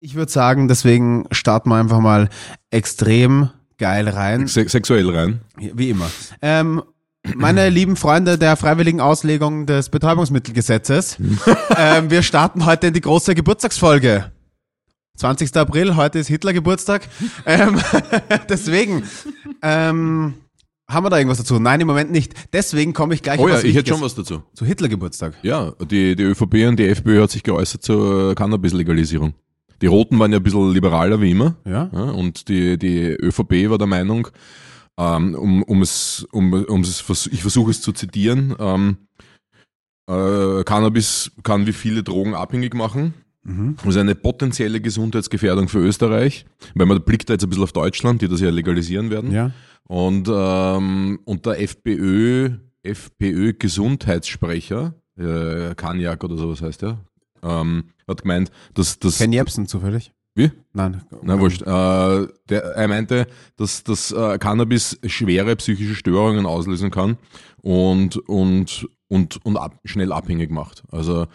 Ich würde sagen, deswegen starten wir einfach mal extrem geil rein. Se sexuell rein. Wie immer. Ähm, meine lieben Freunde der freiwilligen Auslegung des Betäubungsmittelgesetzes, ähm, wir starten heute in die große Geburtstagsfolge. 20. April, heute ist Hitler Geburtstag. Ähm, deswegen, ähm, haben wir da irgendwas dazu? Nein, im Moment nicht. Deswegen komme ich gleich Oh ja, ich hätte schon was dazu. Zu Hitler Geburtstag. Ja, die, die ÖVP und die FPÖ hat sich geäußert zur Cannabis-Legalisierung. Die Roten waren ja ein bisschen liberaler wie immer. Ja? Ja, und die, die ÖVP war der Meinung, ähm, um, um es, um, um es, ich versuche es zu zitieren, ähm, äh, Cannabis kann wie viele Drogen abhängig machen. Mhm. Das ist eine potenzielle Gesundheitsgefährdung für Österreich. Weil man blickt da jetzt ein bisschen auf Deutschland, die das ja legalisieren werden. Ja. Und, ähm, und der FPÖ, FPÖ Gesundheitssprecher, äh, Kanjak oder sowas heißt er, ähm, hat gemeint, dass das. Ken Jebsen zufällig? Wie? Nein. Na wurscht. Äh, der, er meinte, dass das äh, Cannabis schwere psychische Störungen auslösen kann und, und, und, und ab, schnell abhängig macht. Also,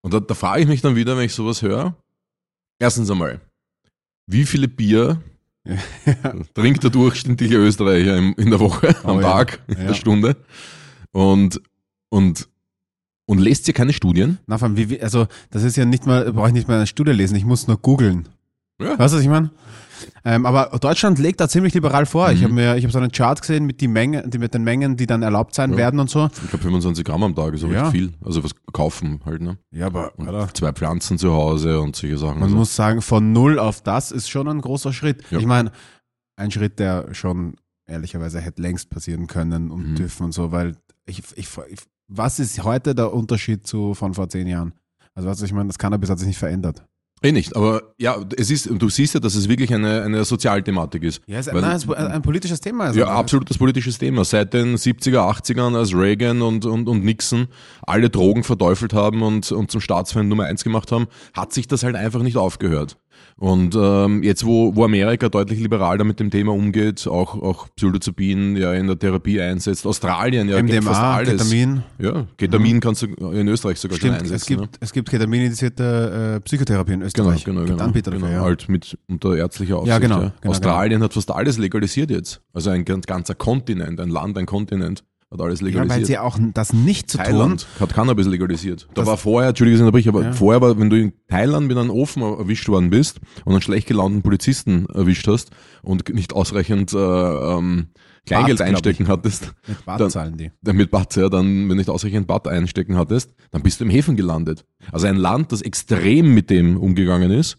und da, da frage ich mich dann wieder, wenn ich sowas höre. Erstens einmal, wie viele Bier trinkt der durchschnittliche Österreicher im, in der Woche, am Oh ja. Tag, in Ja. der Stunde? Und, und, und lässt ihr keine Studien? Na, vor allem, wie, also, das ist ja nicht mal, brauche ich nicht mal eine Studie lesen, ich muss nur googeln. Ja. Weißt du, was ich meine? Ähm, aber Deutschland legt da ziemlich liberal vor. Ich Mhm. habe mir, ich habe so einen Chart gesehen mit, die Menge, die, mit den Mengen, die dann erlaubt sein Ja. werden und so. Ich glaube 25 Gramm am Tag ist aber Ja. echt viel. Also was kaufen halt, ne? Ja, aber zwei Pflanzen zu Hause und solche Sachen. man Also, muss sagen, von null auf das ist schon ein großer Schritt. Ja. Ich meine, ein Schritt, der schon ehrlicherweise hätte längst passieren können und Mhm. dürfen und so, weil ich, ich, ich, was ist heute der Unterschied zu von vor zehn Jahren? Also, was ich meine, das Cannabis hat sich nicht verändert. eh nicht, aber ja, es ist, du siehst ja, dass es wirklich eine, eine Sozialthematik ist. Ja, es ist ist ein politisches Thema. Also, Ja, absolutes politisches Thema. Seit den 70er, 80ern, als Reagan und, und, und Nixon alle Drogen verteufelt haben und, und zum Staatsfeind Nummer eins gemacht haben, hat sich das halt einfach nicht aufgehört. Und ähm, jetzt, wo, wo Amerika deutlich liberaler mit dem Thema umgeht, auch, auch Psilocybin ja in der Therapie einsetzt, Australien ja gibt fast MDMA, alles. Ketamin. Ja, Ketamin kannst du in Österreich sogar schon Stimmt, einsetzen. es gibt, ne? es gibt ketaminindisierte äh, Psychotherapie in Genau, Österreich. genau, Gibt genau. Anbieter genau. dafür, ja. Halt mit unter ärztlicher Aufsicht. Ja, genau, genau, Australien hat fast alles legalisiert jetzt. Also ein ganz, ganzer Kontinent, ein Land, ein Kontinent hat alles Ja, weil legalisiert. sie auch das nicht zu Thailand hat Cannabis legalisiert. Da Das- war vorher, Entschuldigung, ich aber Ja. vorher war, wenn du in Thailand mit einem Ofen erwischt worden bist und einen schlecht gelaunten Polizisten erwischt hast und nicht ausreichend äh, ähm, Kleingeld glaub einstecken hattest, tun. Mit Bart Dann- zahlen die. damit Bad, ja, dann, wenn du nicht ausreichend Bad einstecken hattest, dann bist du im Häfen gelandet. Also ein Land, das extrem mit dem umgegangen ist,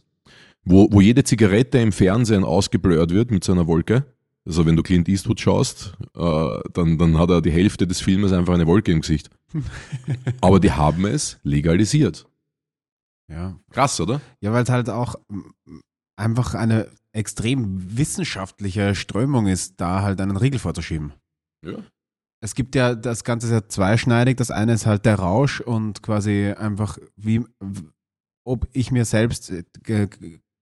wo, wo jede Zigarette im Fernsehen ausgeblurrt wird mit so einer Wolke. Also wenn du Clint Eastwood schaust, äh, dann, dann hat er die Hälfte des Filmes einfach eine Wolke im Gesicht. Aber die haben es legalisiert. Ja, Krass, oder? ja weil es halt auch einfach eine extrem wissenschaftliche Strömung ist, da halt einen Riegel vorzuschieben. Ja. Es gibt ja, das Ganze ist ja zweischneidig. Das eine ist halt der Rausch und quasi einfach, wie, ob ich mir selbst, äh,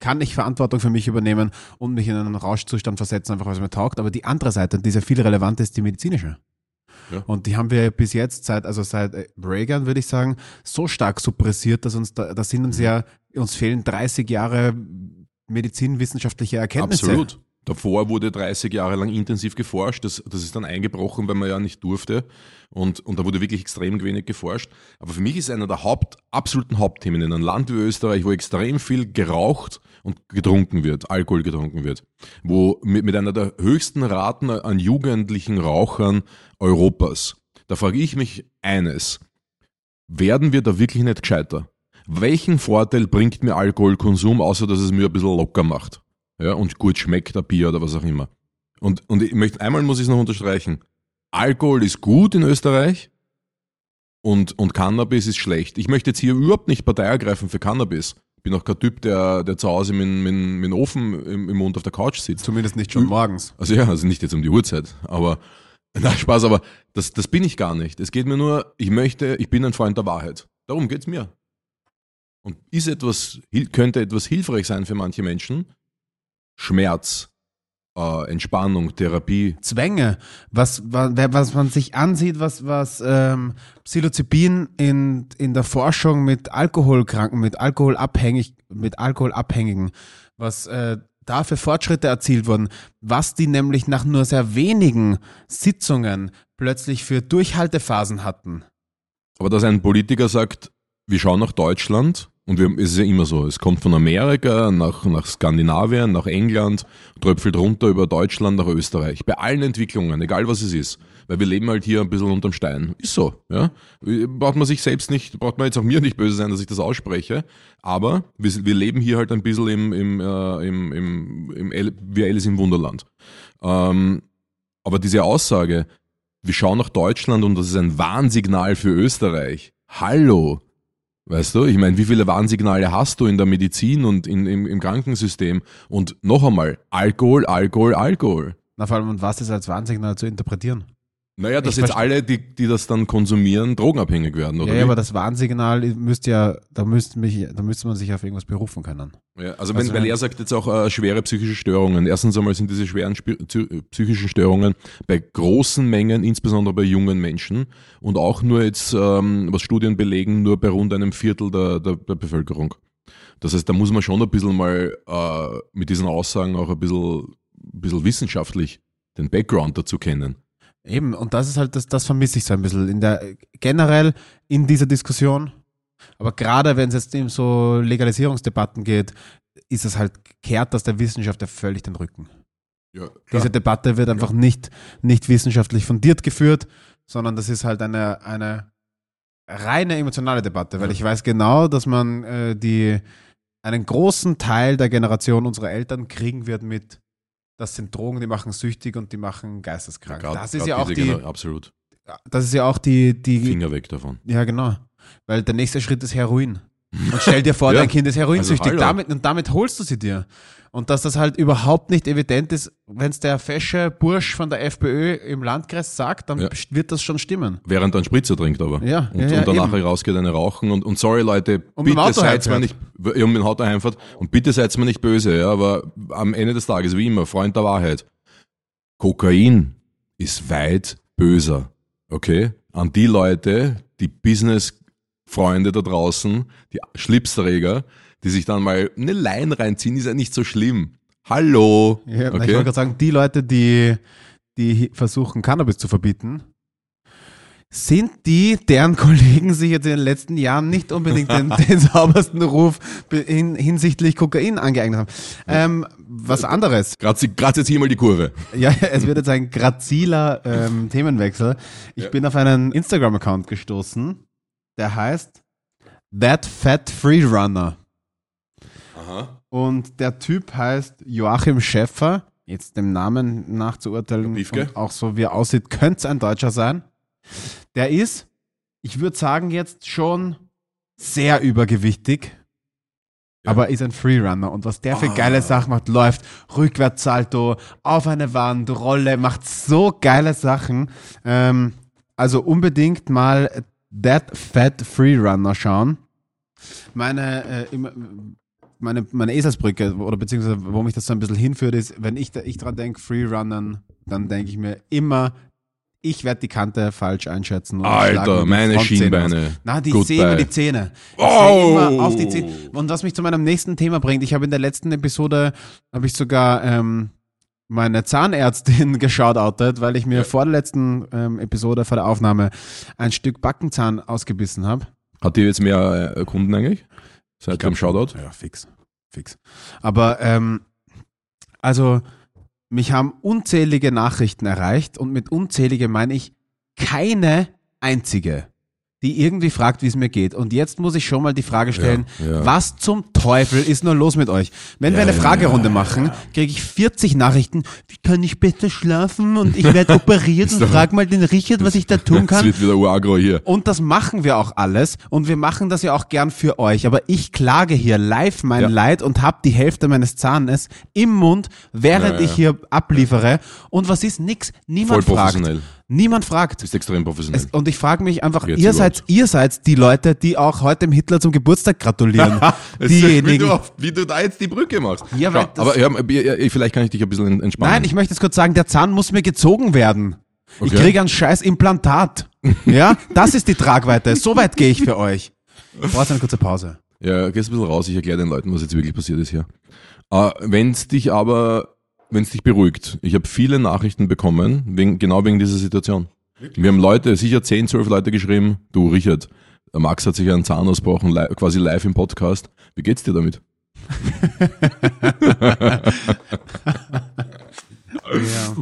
kann ich Verantwortung für mich übernehmen und mich in einen Rauschzustand versetzen, einfach weil es mir taugt. Aber die andere Seite, die sehr viel relevanter ist, die medizinische. Ja. Und die haben wir bis jetzt seit, also seit äh, Reagan, würde ich sagen, so stark suppressiert, dass uns da, da sind uns Mhm. ja, uns fehlen 30 Jahre medizinwissenschaftliche Erkenntnisse. Absolut. Davor wurde 30 Jahre lang intensiv geforscht. Das, das ist dann eingebrochen, weil man ja nicht durfte. Und, und da wurde wirklich extrem wenig geforscht. Aber für mich ist einer der Haupt, absoluten Hauptthemen in einem Land wie Österreich, wo extrem viel geraucht und getrunken wird, Alkohol getrunken wird, wo mit, mit einer der höchsten Raten an jugendlichen Rauchern Europas. Da frage ich mich eines. Werden wir da wirklich nicht gescheiter? Welchen Vorteil bringt mir Alkoholkonsum, außer dass es mir ein bisschen locker macht? Ja, und gut schmeckt ein Bier oder was auch immer. Und, und ich möchte, einmal muss ich es noch unterstreichen. Alkohol ist gut in Österreich und, und Cannabis ist schlecht. Ich möchte jetzt hier überhaupt nicht Partei ergreifen für Cannabis. Ich bin auch kein Typ, der, der zu Hause mit, mit, mit dem Ofen im, im Mund auf der Couch sitzt. Zumindest nicht schon morgens. Also ja, also nicht jetzt um die Uhrzeit, aber na Spaß, aber das, das bin ich gar nicht. Es geht mir nur, ich möchte, ich bin ein Freund der Wahrheit. Darum geht's mir. Und ist etwas, könnte etwas hilfreich sein für manche Menschen, Schmerz äh, Entspannung, Therapie. Zwänge, was, was, was man sich ansieht, was, was ähm, Psilocybin in, in der Forschung mit Alkoholkranken, mit Alkoholabhängig, mit Alkoholabhängigen, was äh, da für Fortschritte erzielt wurden, was die nämlich nach nur sehr wenigen Sitzungen plötzlich für Durchhaltephasen hatten. Aber dass ein Politiker sagt, wir schauen nach Deutschland und wir, es ist ja immer so, es kommt von Amerika nach, nach Skandinavien, nach England, tröpfelt runter über Deutschland nach Österreich. Bei allen Entwicklungen, egal was es ist. Weil wir leben halt hier ein bisschen unterm Stein. Ist so, ja. Braucht man sich selbst nicht, braucht man jetzt auch mir nicht böse sein, dass ich das ausspreche. Aber wir, wir leben hier halt ein bisschen im, im, äh, im, im, im wie Alice im Wunderland. Ähm, aber diese Aussage, wir schauen nach Deutschland und das ist ein Warnsignal für Österreich. Hallo, Weißt du, ich meine, wie viele Warnsignale hast du in der Medizin und in, im, im Krankensystem? Und noch einmal, Alkohol, Alkohol, Alkohol. Na vor allem, und was ist als Warnsignal zu interpretieren? Naja, dass jetzt alle, die, die das dann konsumieren, drogenabhängig werden, oder? Ja, wie? aber das Warnsignal müsste ja, da müsste mich, da müsste man sich auf irgendwas berufen können. Ja, also, wenn, also weil er sagt jetzt auch äh, schwere psychische Störungen. Erstens einmal sind diese schweren psychischen Störungen bei großen Mengen, insbesondere bei jungen Menschen und auch nur jetzt, ähm, was Studien belegen, nur bei rund einem Viertel der, der, der Bevölkerung. Das heißt, da muss man schon ein bisschen mal äh, mit diesen Aussagen auch ein bisschen, ein bisschen wissenschaftlich den Background dazu kennen. Eben, und das ist halt, das, das vermisse ich so ein bisschen in der, generell in dieser Diskussion. Aber gerade wenn es jetzt um so Legalisierungsdebatten geht, ist es halt, kehrt das der Wissenschaft ja völlig den Rücken. Ja, Diese Debatte wird einfach ja. nicht, nicht wissenschaftlich fundiert geführt, sondern das ist halt eine, eine reine emotionale Debatte, weil ja. ich weiß genau, dass man äh, die, einen großen Teil der Generation unserer Eltern kriegen wird mit das sind Drogen, die machen süchtig und die machen geisteskrank. Ja, grad, das ist ja auch die, Gener absolut. Das ist ja auch die, die Finger weg davon. Ja, genau. Weil der nächste Schritt ist Heroin. Und stell dir vor, ja. dein Kind ist heroinsüchtig. Also, damit, und damit holst du sie dir. Und dass das halt überhaupt nicht evident ist, wenn es der fesche Bursch von der FPÖ im Landkreis sagt, dann ja. wird das schon stimmen. Während er einen Spritzer trinkt aber. Ja. Und, ja, und danach eben. rausgeht eine rauchen. Und, und sorry Leute, und bitte seid mir nicht, ja, um den Auto heimfährt. Und bitte seid mir nicht böse, ja, aber am Ende des Tages, wie immer, Freund der Wahrheit. Kokain ist weit böser. Okay? An die Leute, die Business-Freunde da draußen, die Schlipsträger, die sich dann mal eine Line reinziehen, ist ja nicht so schlimm. Hallo. Ja, okay. Ich wollte gerade sagen, die Leute, die, die versuchen, Cannabis zu verbieten, sind die, deren Kollegen sich jetzt in den letzten Jahren nicht unbedingt den, den saubersten Ruf in, hinsichtlich Kokain angeeignet haben. Ähm, was anderes. Gerade jetzt hier mal die Kurve. Ja, es wird jetzt ein graziler ähm, Themenwechsel. Ich ja. bin auf einen Instagram-Account gestoßen, der heißt That Fat Free Runner. Aha. Und der Typ heißt Joachim Schäffer. Jetzt dem Namen nachzuurteilen, und auch so wie er aussieht, könnte es ein Deutscher sein. Der ist, ich würde sagen, jetzt schon sehr übergewichtig. Ja. Aber ist ein Freerunner und was der für ah. geile Sachen macht, läuft Rückwärtssalto, auf eine Wand, Rolle, macht so geile Sachen. Ähm, also unbedingt mal That Fat Freerunner schauen. Meine, äh, meine, meine Eselsbrücke oder beziehungsweise wo mich das so ein bisschen hinführt, ist, wenn ich, da, ich dran denke, Freerunnern, dann denke ich mir immer ich werde die Kante falsch einschätzen. Alter, meine Schienbeine. Na, die sehe immer die Zähne. Ich oh. immer auf die Zähne. Und was mich zu meinem nächsten Thema bringt, ich habe in der letzten Episode, habe ich sogar ähm, meine Zahnärztin geschautoutet, weil ich mir ja. vor der letzten ähm, Episode, vor der Aufnahme, ein Stück Backenzahn ausgebissen habe. Hat die jetzt mehr äh, Kunden eigentlich? Seit dem Shoutout? Ja, fix. Fix. Aber, ähm, also mich haben unzählige Nachrichten erreicht und mit unzählige meine ich keine einzige die irgendwie fragt, wie es mir geht. Und jetzt muss ich schon mal die Frage stellen, ja, ja. was zum Teufel ist nur los mit euch? Wenn ja, wir eine Fragerunde machen, kriege ich 40 Nachrichten, wie kann ich besser schlafen und ich werde operiert und frag mal den Richard, was ich da tun kann. Das wird wieder Uagro hier. Und das machen wir auch alles und wir machen das ja auch gern für euch. Aber ich klage hier live mein Leid und habe die Hälfte meines Zahnes im Mund, während ich hier abliefere. Und was ist? Nix. Niemand fragt. Niemand fragt. Ist extrem professionell. Es, und ich frage mich einfach, Jetzt ihr überhaupt. seid, ihr seid die Leute, die auch heute dem Hitler zum Geburtstag gratulieren. Ist, wie, Diejenigen. du, auf- wie du da jetzt die Brücke machst. Ja, Schau, aber ja, vielleicht kann ich dich ein bisschen entspannen. Nein, ich möchte es kurz sagen, der Zahn muss mir gezogen werden. Ich Okay. kriege ein scheiß Implantat. Ja, das ist die Tragweite. So weit gehe ich für euch. Ich brauche eine kurze Pause. Ja, gehst ein bisschen raus, ich erkläre den Leuten, was jetzt wirklich passiert ist hier. Äh, wenn es dich aber, wenn es dich beruhigt, ich habe viele Nachrichten bekommen, wegen, genau wegen dieser Situation. Wir haben Leute, sicher 10, 12 Leute geschrieben, du Richard, der Max hat sich einen Zahn ausgebrochen, li quasi live im Podcast. Wie geht's dir damit? Ja.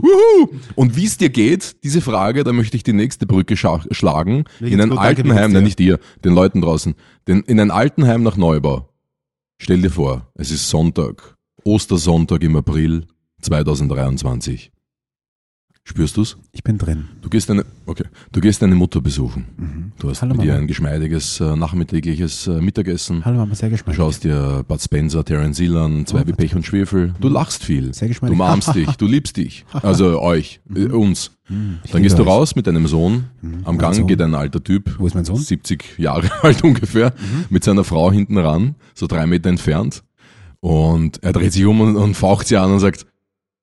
Und wie es dir geht, diese Frage, da möchte ich die nächste Brücke schlagen. Mir In ein gut, Altenheim, nein, nicht dir, den Leuten draußen. Den, in ein Altenheim nach Neubau. Stell dir vor, es ist Sonntag, Ostersonntag im April 2023. Spürst du's? Ich bin drin. Du gehst deine, okay, du gehst deine Mutter besuchen. Du hast Hallo, mit ihr Mama. ein geschmeidiges äh, nachmittägliches äh, Mittagessen. Hallo Mama, sehr Du gespannt. schaust dir Bud Spencer, Terence Hill an, zwei wie Pech und Schwefel. Du lachst viel. Sehr Du geschmeidig. umarmst dich, du liebst dich. Also euch, äh, uns. Dann gehst du raus mit deinem Sohn. Am mein Gang Sohn. geht ein alter Typ, Wo ist mein Sohn? 70 Jahre alt ungefähr, mit seiner Frau hinten ran, so drei Meter entfernt. Und er dreht sich um und, und faucht sie an und sagt,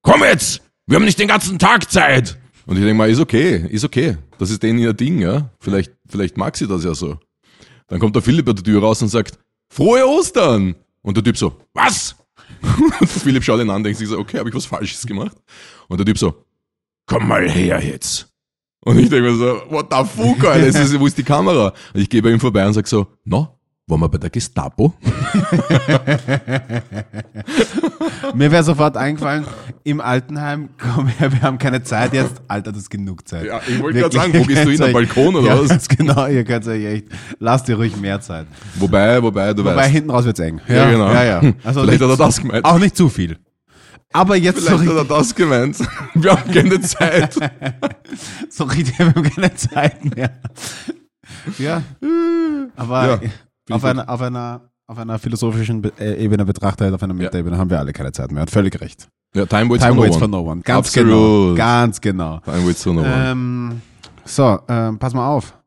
komm jetzt, wir haben nicht den ganzen Tag Zeit. Und ich denke mal, ist okay, ist okay. Das ist denen ihr Ding, ja. Vielleicht, vielleicht mag sie das ja so. Dann kommt der Philipp aus der Tür raus und sagt, frohe Ostern. Und der Typ so, was? Und Philipp schaut ihn an, denkt sich so, okay, habe ich was Falsches gemacht? Und der Typ so, komm mal her jetzt. Und ich denke mir so, what the fuck, Alter, ist, wo ist die Kamera? Und ich gehe bei ihm vorbei und sag so, no, waren wir bei der Gestapo? Mir wäre sofort eingefallen, im Altenheim, komm her, wir haben keine Zeit jetzt. Alter, das ist genug Zeit. Ja, ich wollte gerade sagen, wo gehst du hin, am Balkon oder ja, was? Genau, ihr könnt euch echt, lasst ihr ruhig mehr Zeit. Wobei, wobei, du Wobei weißt. hinten raus wird's eng. Ja, genau. Ja, ja. Also Vielleicht hat er das gemeint. Auch nicht zu viel. Aber jetzt so Vielleicht hat richtig, er das gemeint. Wir haben keine Zeit. so richtig, wir haben keine Zeit mehr. Ja. Aber Ja, auf, einer, auf, einer, auf einer philosophischen Be äh, Ebene betrachtet, auf einer Metaebene haben wir alle keine Zeit mehr. Hat völlig recht. Ja, Time waits Time for no waits one. for no one. Ganz Absolut. genau. Ganz genau. Time waits for no one. Ähm, so, ähm, pass mal auf.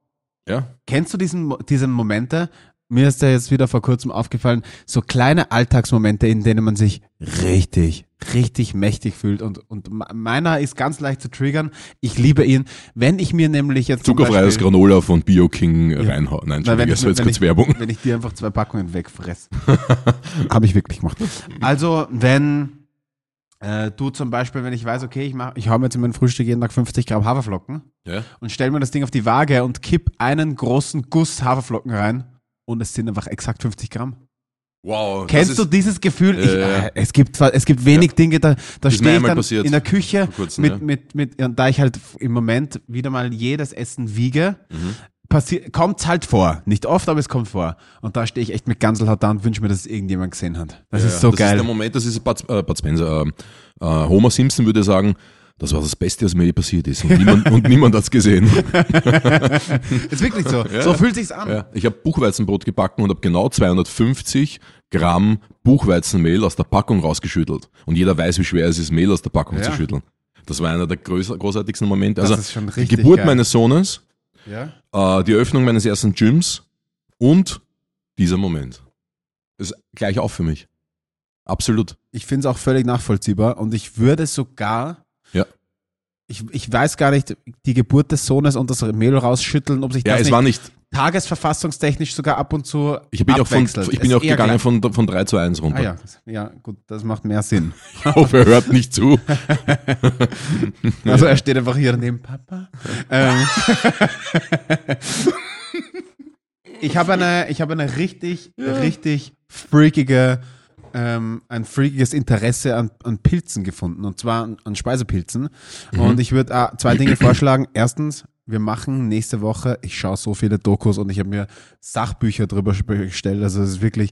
Ja? Kennst du diesen, diese Momente? Mir ist ja jetzt wieder vor kurzem aufgefallen, so kleine Alltagsmomente, in denen man sich richtig, richtig mächtig fühlt. Und, und me- meiner ist ganz leicht zu triggern. Ich liebe ihn. Wenn ich mir nämlich jetzt. Zuckerfreies Granola von BioKing reinhauen. Nein, Entschuldigung, wenn das ich, war jetzt kurz ich, Werbung. wenn ich dir einfach zwei Packungen wegfress. Habe ich wirklich gemacht. Also, wenn äh, du zum Beispiel, wenn ich weiß, okay, ich, mach, ich hau mir jetzt in mein Frühstück jeden Tag 50 Gramm Haferflocken Ja? und stell mir das Ding auf die Waage und kipp einen großen Guss Haferflocken rein und es sind einfach exakt 50 Gramm. Wow. Kennst das du ist, dieses Gefühl? Ich, Äh, es gibt es gibt wenig Dinge, da, da Ist stehe ich dann passiert. in der Küche kurzem, mit, ja. mit, mit, und da ich halt im Moment wieder mal jedes Essen wiege, Mhm. kommt halt vor. Nicht oft, aber es kommt vor. Und da stehe ich echt mit Ganselhaut da und wünsche mir, dass es irgendjemand gesehen hat. Das Ja, ist so das geil. ist der Moment, das ist Bud, äh, Bud Spencer. ähm, Äh, Homer Simpson würde sagen, das war das Beste, was mir je passiert ist. Und niemand, und niemand hat's gesehen. ist wirklich so. So fühlt sich's an. Ja, ich habe Buchweizenbrot gebacken und habe genau 250 Gramm Buchweizenmehl aus der Packung rausgeschüttelt. Und jeder weiß, wie schwer es ist, Mehl aus der Packung Ja. zu schütteln. Das war einer der größer, großartigsten Momente. Das Also ist schon die Geburt geil. meines Sohnes, Ja? äh, die Eröffnung meines ersten Gyms und dieser Moment. Das ist gleich auf für mich. Absolut. Ich finde es auch völlig nachvollziehbar und ich würde sogar, Ja. ich, ich weiß gar nicht, die Geburt des Sohnes und das Mehl rausschütteln, ob sich Ja, das es nicht war nicht. tagesverfassungstechnisch sogar ab und zu Ich bin auch von, abwechselt. ich bin auch gegangen von, von 3 zu 1 runter. Ah ja, ja, gut, das macht mehr Sinn. Ich hoffe, er hört nicht zu. Also er steht einfach hier neben Papa. Ähm, ich habe eine, ich habe eine richtig, richtig freakige, ähm, ein freakiges Interesse an, an Pilzen gefunden und zwar an, an Speisepilzen. Und ich würde äh, zwei Dinge vorschlagen. Erstens, wir machen nächste Woche, ich schaue so viele Dokus und ich habe mir Sachbücher drüber bestellt. Also es ist wirklich,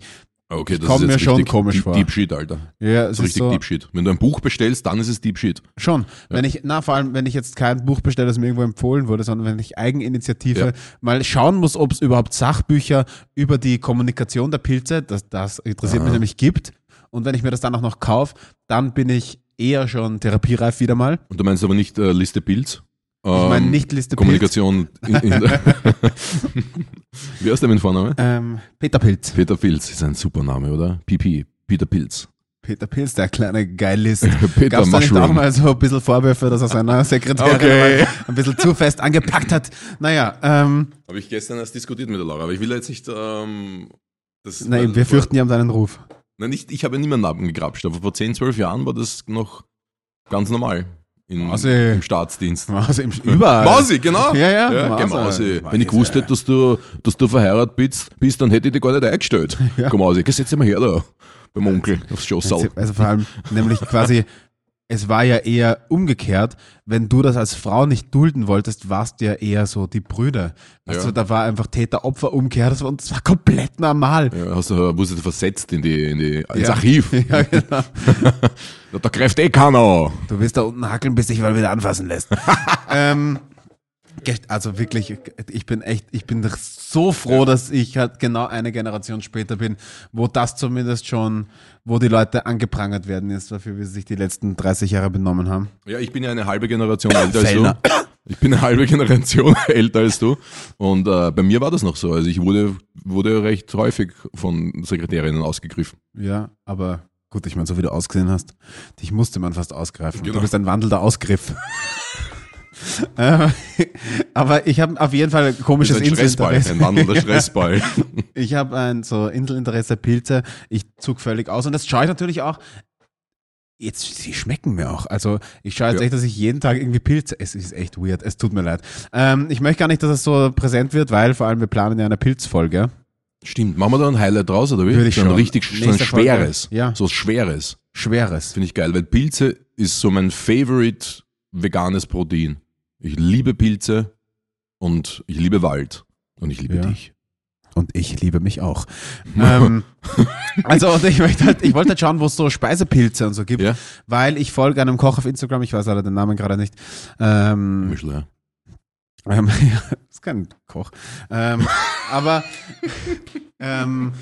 Okay, das Kommt ist mir schon komisch deep, vor. Deep Shit, Alter. ja, Das es ist richtig so, Deep Shit. Wenn du ein Buch bestellst, dann ist es Deep Shit. Schon. Wenn ich, na, vor allem, wenn ich jetzt kein Buch bestelle, das mir irgendwo empfohlen wurde, sondern wenn ich Eigeninitiative Ja. mal schauen muss, ob es überhaupt Sachbücher über die Kommunikation der Pilze, das, das interessiert mich nämlich, gibt. Und wenn ich mir das dann auch noch kaufe, dann bin ich eher schon therapiereif wieder mal. Und du meinst aber nicht äh, Liste Pilz? Ich meine Ähm, nicht Liste Pilz. Kommunikation. In, in der Wie heißt der mit Vorname? Ähm, Peter Pilz. Peter Pilz ist ein super Name, oder? PP. Peter Pilz. Peter Pilz, der kleine Geilist. Peter Gab's da nicht auch mal so ein bisschen Vorwürfe, dass er seiner Sekretärin Okay. ein bisschen zu fest angepackt hat? Naja, ähm, Habe ich gestern erst diskutiert mit der Laura, aber ich will jetzt nicht. Ähm, das, nein, wir fürchten ja um deinen Ruf. Nein, nicht, ich habe niemanden abgegrapscht, aber vor 10, 12 Jahren war das noch ganz normal. In, Mausi. Im Staatsdienst. Also im, überall. Mausi, genau. Ja, ja, ja Mausi. Mausi. Mausi. Wenn ich gewusst hätte, dass du, dass du verheiratet bist, bist, dann hätte ich dich gar nicht eingestellt. Ja. Komm Mausi, geh, setz dich mal her da. Beim Onkel aufs Schossal. Also vor allem, nämlich quasi, es war ja eher umgekehrt, wenn du das als Frau nicht dulden wolltest, warst du ja eher so die Brüder. Weißt Ja. du, da war einfach Täter-Opfer-Umkehr, das war, und das war komplett normal. Ja, hast du, wurdest du versetzt in die, in die, ins Ja. Archiv. Ja, genau. Da, da greift eh keiner. Du wirst da unten hackeln, bis dich mal wieder anfassen lässt. ähm, also wirklich, ich bin echt, ich bin so froh, dass ich halt genau eine Generation später bin, wo das zumindest schon, wo die Leute angeprangert werden ist, dafür, wie sie sich die letzten 30 Jahre benommen haben. Ja, ich bin ja eine halbe Generation älter als du. Ich bin eine halbe Generation älter als du. Und äh, bei mir war das noch so. Also ich wurde, wurde recht häufig von Sekretärinnen ausgegriffen. Ja, aber gut, ich meine, so wie du ausgesehen hast, dich musste man fast ausgreifen. Genau. Du bist ein wandelnder Ausgriff. Äh, aber ich habe auf jeden Fall ein komisches ein Inselinteresse. ein wandelnder Stressball. Ich habe ein so Inselinteresse Pilze. Ich zug völlig aus und das schaue ich natürlich auch. Jetzt, sie schmecken mir auch. Also ich schaue jetzt Ja. echt, dass ich jeden Tag irgendwie Pilze. Es ist echt weird. Es tut mir leid. Ähm, ich möchte gar nicht, dass es so präsent wird, weil vor allem wir planen ja eine Pilzfolge. Stimmt. Machen wir da ein Highlight draus, oder wie? Würde ich so ein schon. richtig so ein schweres. Ja. So Schweres. Schweres. Finde ich geil, weil Pilze ist so mein favorite veganes Protein. Ich liebe Pilze und ich liebe Wald. Und ich liebe Ja. dich. Und ich liebe mich auch. ähm, also ich, möchte halt, ich wollte halt schauen, wo es so Speisepilze und so gibt, Ja? weil ich folge einem Koch auf Instagram, ich weiß leider den Namen gerade nicht. Ähm, Michel, ja. ähm, ja, ist kein Koch. Ähm, aber ähm,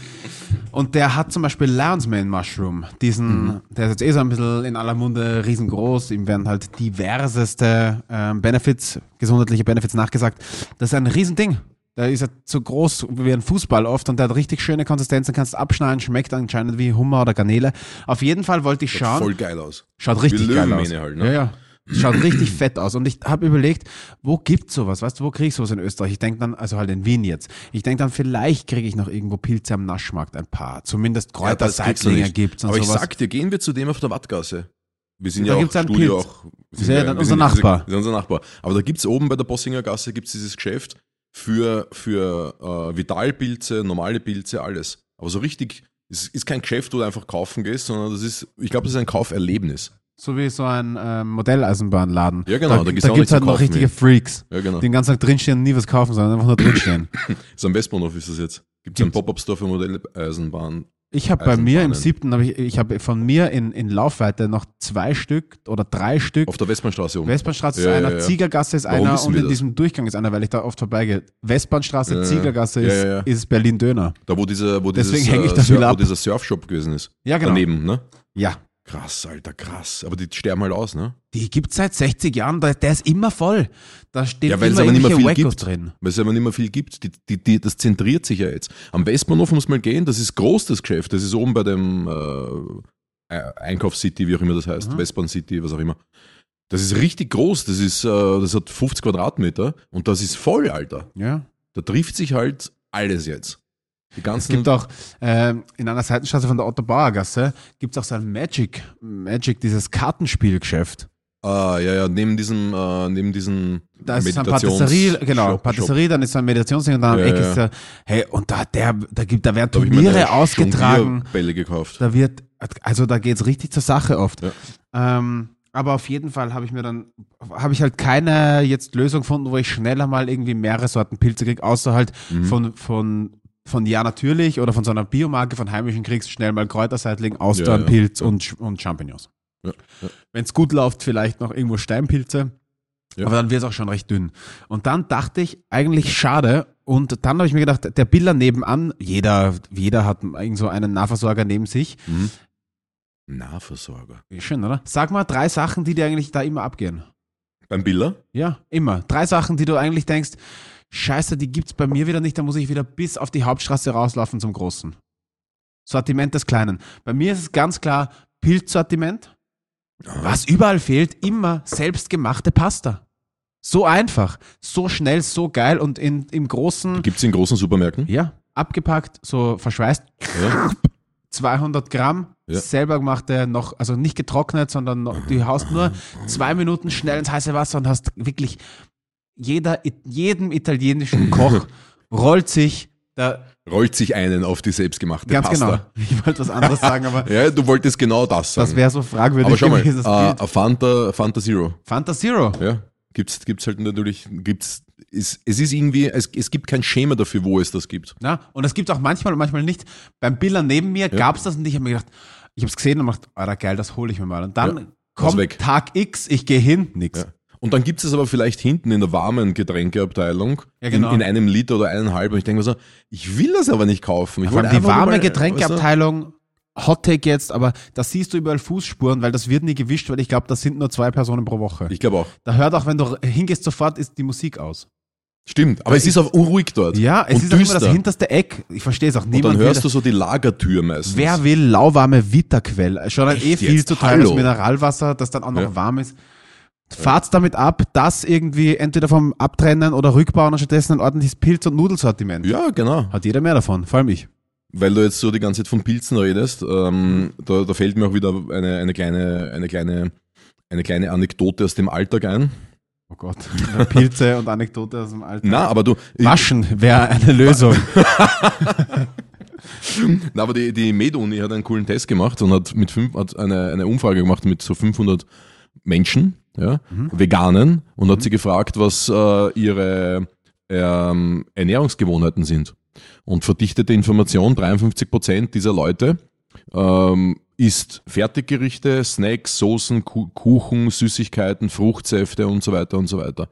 und der hat zum Beispiel Lions Mane Mushroom, diesen, der ist jetzt eh so ein bisschen in aller Munde riesengroß, ihm werden halt diverseste ähm, Benefits, gesundheitliche Benefits nachgesagt. Das ist ein Riesending. Der ist ja so groß wie ein Fußball oft und der hat richtig schöne Konsistenz, den kannst abschneiden, schmeckt anscheinend wie Hummer oder Garnele. Auf jeden Fall wollte ich schauen. Voll geil aus. Schaut richtig Wie geil aus. Halt, ne? Ja, ja. Schaut richtig fett aus. Und ich habe überlegt, wo gibt's sowas? Weißt du, wo krieg ich sowas in Österreich? Ich denke dann, also halt in Wien jetzt. Ich denke dann, vielleicht kriege ich noch irgendwo Pilze am Naschmarkt ein paar. Zumindest Ja, du Kräuterseitlinge nicht. gibt's und Aber ich sowas. sag dir, gehen wir zu dem auf der Wattgasse. Wir sind Da ja auch Studio Pilz. auch. Das ist ja dann unser sind- Nachbar. Ist unser Nachbar. Aber da gibt's oben bei der Bossinger Gasse gibt's dieses Geschäft für, für äh, Vitalpilze, normale Pilze, alles. Aber so richtig, es ist kein Geschäft, wo du einfach kaufen gehst, sondern das ist, ich glaube, das ist ein Kauferlebnis. So wie so ein ähm, Modelleisenbahnladen. Ja, genau, Da, da gibt's nichts halt noch Kaufen richtige. Freaks, Ja, genau. die den ganzen Tag drinstehen und nie was kaufen, sondern einfach nur drinstehen. So am Westbahnhof ist das jetzt. Gibt es einen Gibt's. Pop-Up-Store für Modelleisenbahn? Ich habe bei mir im siebten, hab ich, ich habe von mir in, in Laufweite noch zwei Stück oder drei Stück Auf der Westbahnstraße oben. Westbahnstraße ist Ja, einer, ja. Ziegergasse ist Warum einer und in das? diesem Durchgang ist einer, weil ich da oft vorbeigehe. Westbahnstraße. Ziegergasse ist, ist Berlin Döner. Da, wo dieser, wo Deswegen dieses, häng ich äh, da viel Surf- ab. Wo dieser Surfshop gewesen ist. Ja, genau. Daneben, ne? Ja. Krass, Alter, krass. Aber die sterben halt aus, ne? Die gibt's seit 60 Jahren, da- der ist immer voll. Da steht Ja, weil es immer aber nicht mehr viel Wackos gibt. drin. Weil es aber nicht mehr viel gibt. Die, die, die, das zentriert sich ja jetzt. Am Westbahnhof muss man gehen, das ist groß, das Geschäft. Das ist oben bei dem äh, Einkaufs-City, wie auch immer das heißt. Mhm. Westbahn City, was auch immer. Das ist richtig groß. Das, ist, äh, das hat 50 Quadratmeter und das ist voll, Alter. Ja. Da trifft sich halt alles jetzt. Die Es ganzen gibt auch ähm, in einer Seitenstraße von der Otto Bauer Gasse gibt's auch so ein Magic, Magic, dieses Kartenspielgeschäft. Ah, ja, ja, neben diesem, äh, neben diesem Da ist so ein Meditations- Patisserie, genau, Shop- Patisserie, dann ist so ein Meditationsding und dann am Ja, Eck ja. ist der, hey, und da, der, da gibt, da werden Da Turniere ausgetragen. Bälle gekauft. Da wird, also da geht's richtig zur Sache oft. Ja. Ähm, aber auf jeden Fall habe ich mir dann, habe ich halt keine jetzt Lösung gefunden, wo ich schneller mal irgendwie mehrere Sorten Pilze kriege, außer halt Mhm. von, von, von Ja natürlich oder von so einer Biomarke von heimischen kriegst du schnell mal Kräuterseitling, Austernpilz ja. und, Sch- und Champignons. Ja, ja. Wenn es gut läuft, vielleicht noch irgendwo Steinpilze. Ja. Aber dann wird es auch schon recht dünn. Und dann dachte ich, eigentlich schade. Und dann habe ich mir gedacht, der Biller nebenan, jeder, jeder hat irgend so einen Nahversorger neben sich. Mhm. Nahversorger. Schön, oder? Sag mal drei Sachen, die dir eigentlich da immer abgehen. Beim Biller? Ja, immer. Drei Sachen, die du eigentlich denkst, scheiße, die gibt's bei mir wieder nicht, da muss ich wieder bis auf die Hauptstraße rauslaufen zum Großen. Sortiment des Kleinen. Bei mir ist es ganz klar Pilzsortiment. Was überall fehlt, immer selbstgemachte Pasta. So einfach, so schnell, so geil und in, im Großen, Gibt es in großen Supermärkten? ja, abgepackt, so verschweißt, Ja. 200 Gramm, Ja. selber gemachte, noch, also nicht getrocknet, sondern noch, du haust nur zwei Minuten schnell ins heiße Wasser und hast wirklich jeder, jedem italienischen Koch rollt sich da, Rollt sich einen auf die selbstgemachte ganz Pasta. genau. Ich wollte was anderes sagen, aber Ja, du wolltest genau das sagen. das wäre so fragwürdig Aber schau mal, gewesen. äh, Fanta, Fanta Zero. Fanta Zero. Ja, gibt's, gibt's halt natürlich, gibt's, ist, es ist irgendwie, es, es gibt kein Schema dafür, wo es das gibt. Ja, und es gibt auch manchmal und manchmal nicht. Beim Biller neben mir gab es das und ich habe mir gedacht, ich habe es gesehen und gedacht, Alter, geil, das hole ich mir mal. Und dann Ja, kommt. Tag X, ich gehe hin, nix. Ja. Und dann gibt es aber vielleicht hinten in der warmen Getränkeabteilung Ja, genau. in, in einem Liter oder eineinhalb. Und ich denke mir so, ich will das aber nicht kaufen. Ich Vor allem wollte die warme mal, Getränkeabteilung, Hot Take jetzt, aber da siehst du überall Fußspuren, weil das wird nie gewischt, weil ich glaube, das sind nur zwei Personen pro Woche. Weißt ich glaube auch. da hört auch, wenn du hingehst, sofort ist die Musik aus. Stimmt, aber es ist auch unruhig dort. Ja, es und ist auch immer das hinterste Eck. Ich verstehe es auch. Und Niemand dann hörst will, du so die Lagertür meistens. Wer will lauwarme Vitaquell? Schon ein eh viel jetzt? zu teures? Mineralwasser, das dann auch noch Ja. warm ist. Fahrt's damit ab, dass irgendwie entweder vom Abtrennen oder Rückbauen stattdessen ein ordentliches Pilz- und Nudelsortiment. Ja, genau. Hat jeder mehr davon, vor allem ich. Weil du jetzt so die ganze Zeit von Pilzen redest, ähm, da, da fällt mir auch wieder eine, eine, kleine, eine, kleine, eine kleine Anekdote aus dem Alltag ein. Oh Gott. Pilze und Anekdote aus dem Alter. Na, aber du, Waschen wäre eine Lösung. Na, aber die, die Med-Uni hat einen coolen Test gemacht und hat, mit fünf, hat eine, eine Umfrage gemacht mit so 500 Menschen, ja, Veganen, und hat sie gefragt, was äh, ihre ähm, Ernährungsgewohnheiten sind. Und verdichtete Information, 53 Prozent dieser Leute ähm, isst Fertiggerichte, Snacks, Soßen, Ku Kuchen, Süßigkeiten, Fruchtsäfte und so weiter und so weiter.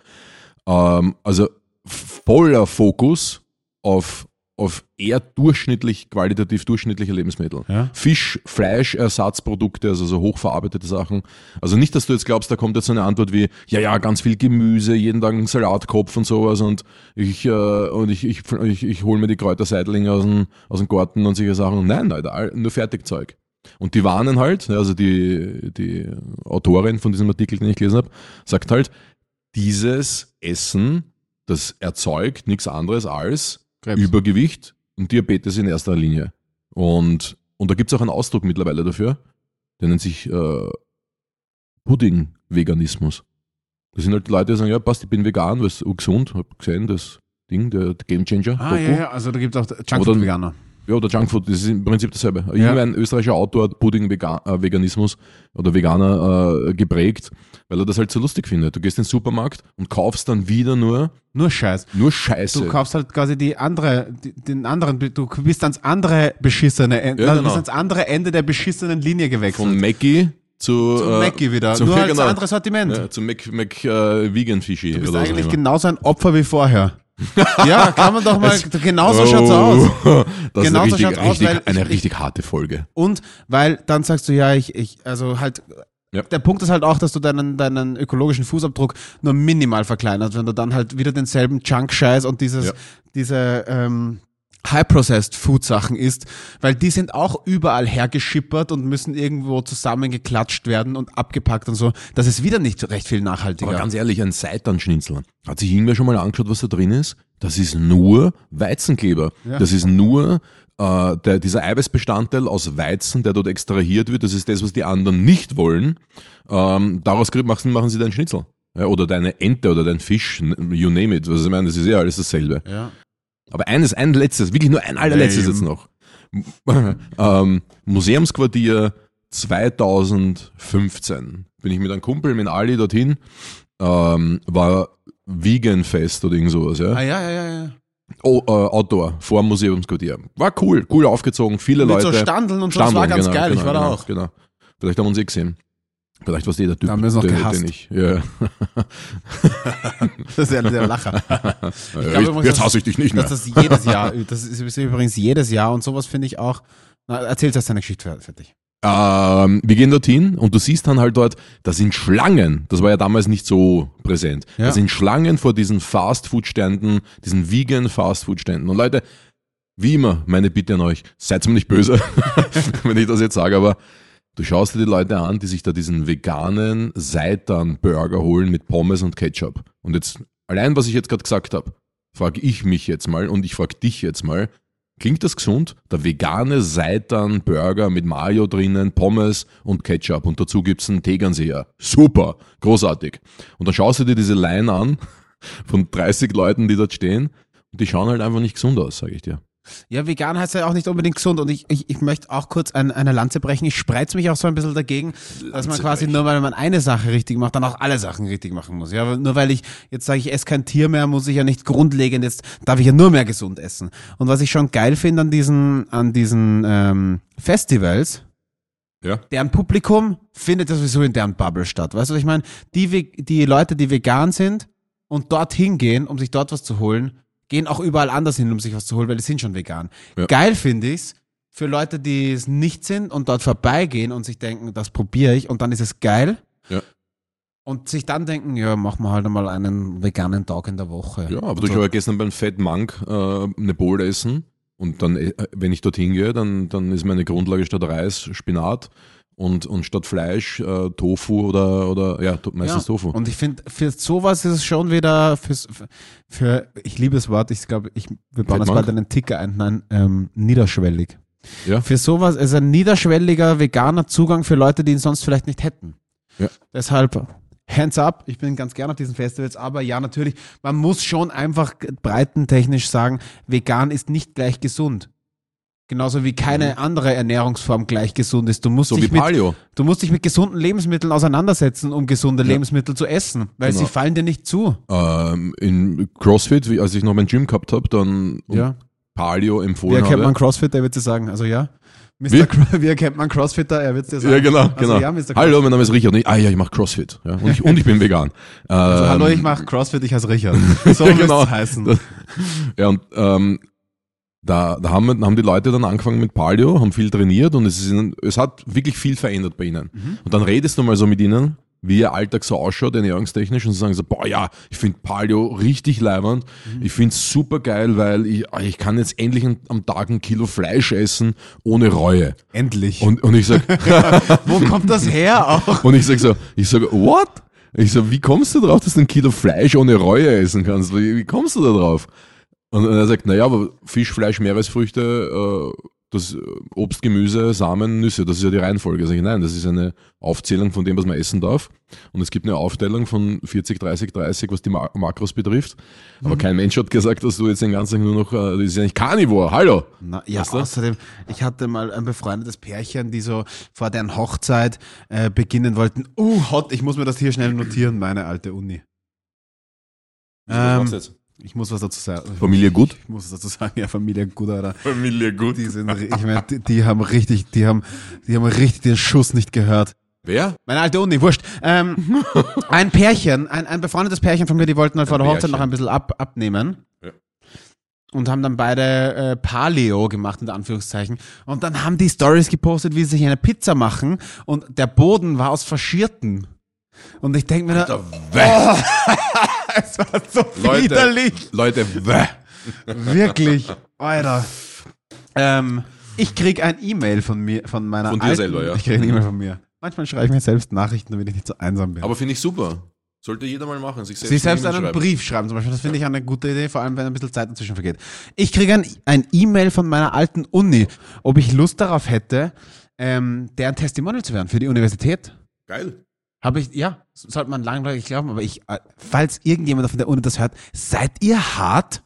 Ähm, also voller Fokus auf, auf eher durchschnittlich, qualitativ durchschnittliche Lebensmittel. Ja. Fisch, Fleisch, Ersatzprodukte, also so hochverarbeitete Sachen. Also nicht, dass du jetzt glaubst, da kommt jetzt so eine Antwort wie, ja, ja, ganz viel Gemüse, jeden Tag ein Salatkopf und sowas und ich, äh, und ich, ich, ich, ich hole mir die Kräuterseitlinge aus dem, aus dem Garten und solche Sachen. Nein, all- nur Fertigzeug. Und die warnen halt, also die, die Autorin von diesem Artikel, den ich gelesen habe, sagt halt, dieses Essen, das erzeugt nichts anderes als Krebs. Übergewicht und Diabetes in erster Linie. Und, und da gibt es auch einen Ausdruck mittlerweile dafür, der nennt sich äh, Pudding-Veganismus. Das sind halt Leute, die sagen, ja passt, ich bin vegan, weil es gesund, hab gesehen, das Ding, der Game Changer. Ah, Doku. ja, ja, also da gibt es auch Junkfood-Veganer. Ja, oder Junkfood, das ist im Prinzip dasselbe. Ja. Irgendein österreichischer Autor hat Pudding-Veganismus oder Veganer äh, geprägt, weil er das halt so lustig findet. Du gehst in den Supermarkt und kaufst dann wieder nur, Nur Scheiß. nur Scheiße. Du kaufst halt quasi die andere, die, den anderen, du bist ans andere beschissene Ende, Ja, also du genau. bist ans andere Ende der beschissenen Linie gewechselt. Von Mackie zu, Zum äh, Mackie wieder. Nur halt genau. anderes Sortiment. ja, zum Mac, Mac äh, Vegan Fishy. Du bist eigentlich genauso ein Opfer wie vorher. ja, kann man doch mal, genauso schaut's aus. Oh, Das Genauso ist eine schaut's richtig, aus, weil richtig, eine ich- richtig harte Folge. Und weil dann sagst du, ja, ich, ich also halt, Ja. der Punkt ist halt auch, dass du deinen, deinen ökologischen Fußabdruck nur minimal verkleinerst, wenn du dann halt wieder denselben Junk-Scheiß und dieses, Ja. diese ähm, High-Processed Food-Sachen isst, weil die sind auch überall hergeschippert und müssen irgendwo zusammengeklatscht werden und abgepackt und so. Das ist wieder nicht recht viel nachhaltiger. Aber ganz ehrlich, ein Seitanschnitzel. Hat sich irgendwer schon mal angeschaut, was da drin ist? Das ist nur Weizenkleber. Ja. Das ist nur äh, der, dieser Eiweißbestandteil aus Weizen, der dort extrahiert wird. Das ist das, was die anderen nicht wollen. Ähm, daraus machen, machen sie deinen Schnitzel. Ja, oder deine Ente oder dein Fisch, you name it. Was ich meine, das ist ja alles dasselbe. ja. Aber eines, ein letztes, wirklich nur ein allerletztes Lame. jetzt noch. ähm, Museumsquartier 2015 bin ich mit einem Kumpel, mit Ali dorthin, ähm, war Vegan Fest oder irgend sowas, ja. Ah, ja, ja, ja. Oh, äh, Outdoor, vor dem Museumsquartier. War cool, cool aufgezogen, viele Mit Leute. so Standeln und so, das war ganz genau, geil, genau, ich war da genau, auch. Genau. Vielleicht haben wir uns eh gesehen. Vielleicht war es eh der Typ, Da haben wir uns noch den, gehasst. den ich. Ja. Das ist ja der Lacher. Ich glaube übrigens, jetzt hasse ich dich nicht mehr. dass das jedes Jahr, das ist übrigens jedes Jahr und sowas finde ich auch. Na, erzähl das deine Geschichte fertig. Ähm, wir gehen dorthin und du siehst dann halt dort, da sind Schlangen. Das war ja damals nicht so präsent. Ja. Da sind Schlangen vor diesen Fastfood-Ständen, diesen vegan Fastfood-Ständen. Und Leute, wie immer, meine Bitte an euch, seid mir nicht böse, wenn ich das jetzt sage, aber du schaust dir die Leute an, die sich da diesen veganen Seitan-Burger holen mit Pommes und Ketchup. Und jetzt, allein was ich jetzt gerade gesagt habe, frage ich mich jetzt mal und ich frage dich jetzt mal, klingt das gesund? Der vegane Seitan-Burger mit Mayo drinnen, Pommes und Ketchup und dazu gibt's einen Tegernseher. Super, großartig. Und dann schaust du dir diese Line an von 30 Leuten, die dort stehen und die schauen halt einfach nicht gesund aus, sage ich dir. Ja, vegan heißt ja auch nicht unbedingt gesund und ich, ich, ich möchte auch kurz ein, eine Lanze brechen. Ich spreiz mich auch so ein bisschen dagegen, dass man Lanze quasi brechen. nur weil man eine Sache richtig macht, dann auch alle Sachen richtig machen muss. Ja, nur weil ich jetzt sage, ich esse kein Tier mehr, muss ich ja nicht grundlegend jetzt, darf ich ja nur mehr gesund essen. Und was ich schon geil finde an diesen, an diesen ähm, Festivals, Ja. deren Publikum findet ja sowieso in deren Bubble statt. Weißt du, was ich meine? Die, die Leute, die vegan sind und dorthin gehen, um sich dort was zu holen, gehen auch überall anders hin, um sich was zu holen, weil die sind schon vegan. Ja. Geil finde ich's für Leute, die es nicht sind und dort vorbeigehen und sich denken, das probiere ich und dann ist es geil. Ja. Und sich dann denken, ja, machen wir halt einmal einen veganen Tag in der Woche. Ja, aber so. ich war gestern beim Fat Monk äh, eine Bowl essen und dann, äh, wenn ich dorthin gehe, dann, dann ist meine Grundlage statt Reis Spinat und, und statt Fleisch äh, Tofu oder, oder ja, meistens ja. Tofu. Und ich finde, für sowas ist es schon wieder, fürs, für, ich liebe das Wort, ich glaube, ich, wir bauen Fettmann? bald einen Ticker ein, nein, ähm, niederschwellig. Ja. Für sowas ist ein niederschwelliger veganer Zugang für Leute, die ihn sonst vielleicht nicht hätten. Ja. Deshalb, hands up, ich bin ganz gerne auf diesen Festivals, aber ja, natürlich, man muss schon einfach breitentechnisch sagen, vegan ist nicht gleich gesund. Genauso wie keine andere Ernährungsform gleich gesund ist. Du musst, Mhm. so wie dich mit, Paleo. du musst dich mit gesunden Lebensmitteln auseinandersetzen, um gesunde Lebensmittel zu essen, weil Genau. sie fallen dir nicht zu. Ähm, in CrossFit, wie, als ich noch mein Gym gehabt habe, dann Ja. Paleo Wie empfohlen erkennt habe. man Crossfitter? Er wird dir sagen. Also ja. Mr. Wie? Cro- Wie erkennt man Crossfitter? Er wird dir sagen. ja, genau, Also, genau. ja. Hallo, mein Name ist Richard. Ich, ah ja, ich mache CrossFit. Ja, und, ich, und ich bin vegan. Also, Ähm, hallo, ich mache Crossfit, ich heiße Richard. So Ja, genau. es heißen. Das- Ja, und ähm, da, da haben, haben die Leute dann angefangen mit Paleo, haben viel trainiert und es, ist ihnen, es hat wirklich viel verändert bei ihnen. Mhm. Und dann redest du mal so mit ihnen, wie ihr Alltag so ausschaut, ernährungstechnisch, und sie sagen so, boah ja, ich finde Paleo richtig leibend, Mhm. ich finde es super geil, weil ich, ah, ich kann jetzt endlich am Tag ein Kilo Fleisch essen, ohne Reue. Endlich. Und, und ich sag, Wo kommt das her auch? und ich sag so, ich sag, what? Ich so, wie kommst du drauf, dass du ein Kilo Fleisch ohne Reue essen kannst? Wie, wie kommst du da drauf? Und er sagt, naja, aber Fisch, Fleisch, Meeresfrüchte, äh, das äh, Obst, Gemüse, Samen, Nüsse, das ist ja die Reihenfolge. Sag ich, nein, das ist eine Aufzählung von dem, was man essen darf. Und es gibt eine Aufteilung von 40, 30, 30, was die Ma Makros betrifft. Aber kein Mensch hat gesagt, dass du jetzt den ganzen Tag nur noch, äh, das ist ja nicht Carnivore, hallo! Na, ja, Weißt du? außerdem, ich hatte mal ein befreundetes Pärchen, die so vor deren Hochzeit äh, beginnen wollten. Uh, hot, ich muss mir das hier schnell notieren, meine alte Uni. Ähm, ich muss was dazu sagen. Familie gut? Ich muss was dazu sagen, ja, Familie gut, Alter. Familie gut. Die sind, ich meine, die, die haben richtig, die haben, die haben richtig den Schuss nicht gehört. Wer? Meine alte Uni, wurscht. Ähm, ein Pärchen, ein, ein befreundetes Pärchen von mir, die wollten halt vor der Hochzeit noch ein bisschen ab, abnehmen. Ja. Und haben dann beide äh, Paleo gemacht, in Anführungszeichen. Und dann haben die Stories gepostet, wie sie sich eine Pizza machen. Und der Boden war aus Faschierten. Und ich denke mir, da, Bäh. es war so Leute. widerlich. Leute, bäh. Wirklich, Alter. Ähm, ich krieg ein E-Mail von mir, von meiner Von dir alten, selber, ja. Ich krieg ein E-Mail von mir. Manchmal schreibe ich mir selbst Nachrichten, damit ich nicht so einsam bin. Aber finde ich super. Sollte jeder mal machen. Sich selbst, sich selbst eine einen schreiben. Brief schreiben zum Beispiel. Das finde ich eine gute Idee, vor allem wenn ein bisschen Zeit dazwischen vergeht. Ich kriege ein ein E-Mail von meiner alten Uni, ob ich Lust darauf hätte, ähm, deren Testimonial zu werden für die Universität. Geil. Habe ich, ja, sollte man langweilig glauben, aber ich, äh, falls irgendjemand von der Uni das hört, seid ihr hart?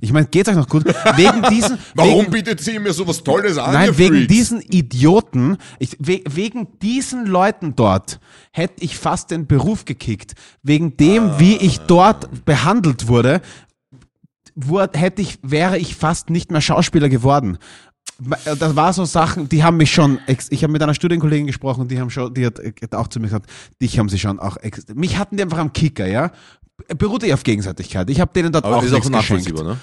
Ich meine, geht's euch noch gut? Wegen diesen, Warum wegen, bietet sie mir sowas Tolles an? Nein, wegen Freaks? diesen Idioten, ich, we, wegen diesen Leuten dort hätte ich fast den Beruf gekickt. Wegen dem, wie ich dort behandelt wurde, wurde hätte ich, wäre ich fast nicht mehr Schauspieler geworden. Das war so Sachen, die haben mich schon, ex- ich habe mit einer Studienkollegin gesprochen, die haben schon, die hat, hat auch zu mir gesagt, dich haben sie schon auch, ex- mich hatten die einfach am Kicker, ja. Beruhte eh auf Gegenseitigkeit. Ich habe denen dort Aber auch ist auch nichts geschenkt. nachvollziehbar, ne?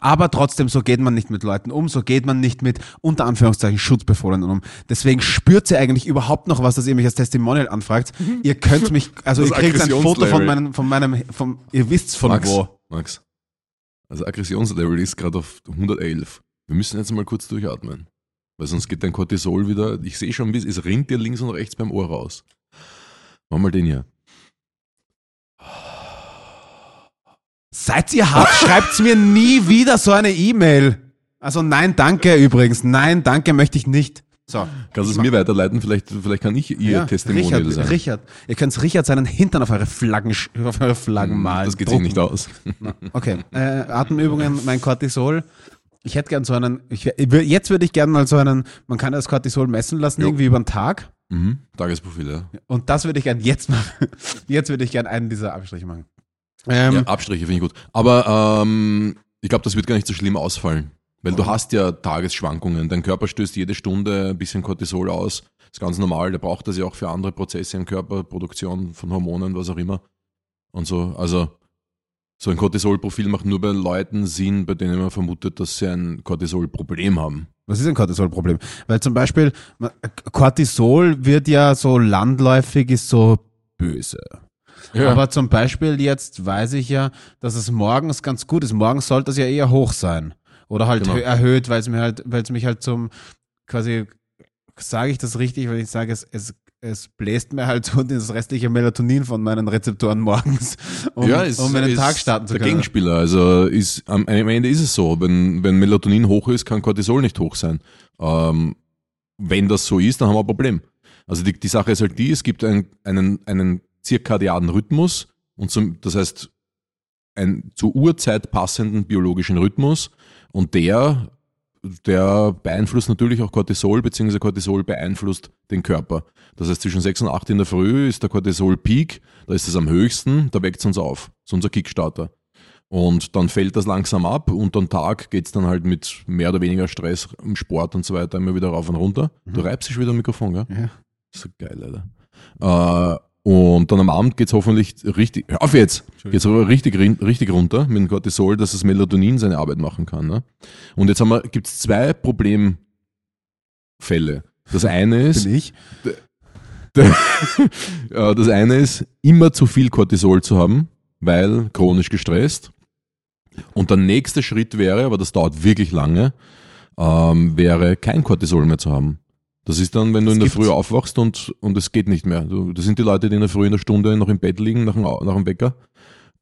Aber trotzdem, so geht man nicht mit Leuten um, so geht man nicht mit unter Anführungszeichen Schutzbefohlenen um. Deswegen spürt sie eigentlich überhaupt noch was, dass ihr mich als Testimonial anfragt. Ihr könnt mich, also Das ihr kriegt ein Foto von meinem, von meinem, vom, ihr wisst von Max, wo. Max. Also Aggressionslevel ist gerade auf 111. Wir müssen jetzt mal kurz durchatmen. Weil sonst geht dein Cortisol wieder, ich sehe schon, es- rinnt dir links und rechts beim Ohr raus. Mach mal den hier. Seid ihr hart, schreibt's mir nie wieder so eine E-Mail. Also nein, danke übrigens. Nein, danke möchte ich nicht. So. Kannst du es mir weiterleiten? Vielleicht, vielleicht kann ich ihr Ja, Testimonial Richard, sein. Richard, ihr könnt Richard seinen Hintern auf eure Flaggen, auf eure Flaggen malen. Hm, das geht sich nicht aus. Okay, äh, Atemübungen, mein Cortisol. Ich hätte gern so einen, ich, jetzt würde ich gern mal so einen, man kann das Cortisol messen lassen, Jo. irgendwie über den Tag. Mhm. Tagesprofil, ja. Und das würde ich gern jetzt machen. Jetzt würde ich gern einen dieser Abstriche machen. Ähm, ja Abstriche finde ich gut. Aber ähm, ich glaube, das wird gar nicht so schlimm ausfallen. Weil du hast ja Tagesschwankungen. Dein Körper stößt jede Stunde ein bisschen Cortisol aus. Das ist ganz normal. Der braucht das ja auch für andere Prozesse im Körper, Produktion von Hormonen, was auch immer. Und so. Also so ein Cortisolprofil macht nur bei Leuten Sinn, bei denen man vermutet, dass sie ein Cortisolproblem haben. Was ist ein Cortisolproblem? Weil zum Beispiel, Cortisol wird ja so landläufig ist so böse. Aber zum Beispiel jetzt weiß ich ja, dass es morgens ganz gut ist. Morgens sollte es ja eher hoch sein. Oder halt Genau. hö- erhöht, weil es mir halt, weil es mich halt zum, quasi, sage ich das richtig, wenn ich sage, es, es, es bläst mir halt so das restliche Melatonin von meinen Rezeptoren morgens, um, ist- um meinen Tag starten zu der können. Gegenspieler. Also ist, am, Ende ist es so, wenn, wenn Melatonin hoch ist, kann Cortisol nicht hoch sein. Ähm, wenn das so ist, dann haben wir ein Problem. Also die, die Sache ist halt die, es gibt einen, einen, einen zirkadianen Rhythmus und zum, das heißt einen zur Uhrzeit passenden biologischen Rhythmus und der, der beeinflusst natürlich auch Cortisol, beziehungsweise Cortisol beeinflusst den Körper. Das heißt, zwischen 6 und 8 in der Früh ist der Cortisol-Peak, da ist es am höchsten, da weckt es uns auf. Das ist unser Kickstarter. Und dann fällt das langsam ab und am Tag geht es dann halt mit mehr oder weniger Stress im Sport und so weiter immer wieder rauf und runter. Du reibst dich wieder am Mikrofon, gell? Ja. So geil, Alter. Äh, und dann am Abend geht's hoffentlich richtig, hör auf jetzt, geht's aber richtig, richtig runter mit dem Cortisol, dass das Melatonin seine Arbeit machen kann. Ne? Und jetzt haben wir, gibt's zwei Problemfälle. Das eine ist, Bin ich? das eine ist, immer zu viel Cortisol zu haben, weil chronisch gestresst. Und der nächste Schritt wäre, aber das dauert wirklich lange, ähm, wäre kein Cortisol mehr zu haben. Das ist dann, wenn du Das in der. Früh aufwachst und, und es geht nicht mehr. Du, das sind die Leute, die in der Früh in der Stunde noch im Bett liegen, nach dem, nach dem Wecker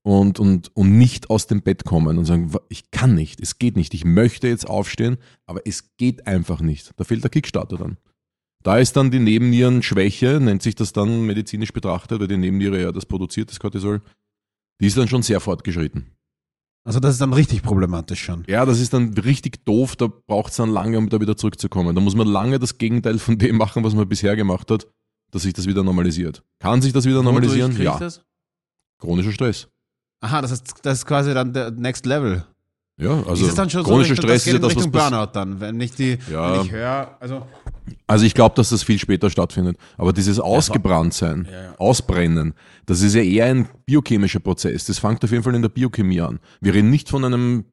und, und, und nicht aus dem Bett kommen und sagen, "Wa- ich kann nicht, es geht nicht, ich möchte jetzt aufstehen, aber es geht einfach nicht. Da fehlt der Kickstarter dann. Da ist dann die Nebennierenschwäche, nennt sich das dann medizinisch betrachtet, weil die Nebenniere ja das produziert, das Cortisol, die ist dann schon sehr fortgeschritten. Also das ist dann richtig problematisch schon. Ja, das ist dann richtig doof, da braucht es dann lange, um da wieder zurückzukommen. Da muss man lange das Gegenteil von dem machen, was man bisher gemacht hat, dass sich das wieder normalisiert. Kann sich das wieder normalisieren? Wodurch ich Ja. Das? Chronischer Stress. Aha, das ist, das ist quasi dann der Next Level. Ja, also ist es dann schon so chronischer Richtung, Stress ist ja das, was Burnout dann, wenn nicht die, Ja. wenn ich höre, also Also ich glaube, dass das viel später stattfindet. Aber dieses Ausgebranntsein, Ja, ja. Ausbrennen, das ist ja eher ein biochemischer Prozess. Das fängt auf jeden Fall in der Biochemie an. Wir reden nicht von einem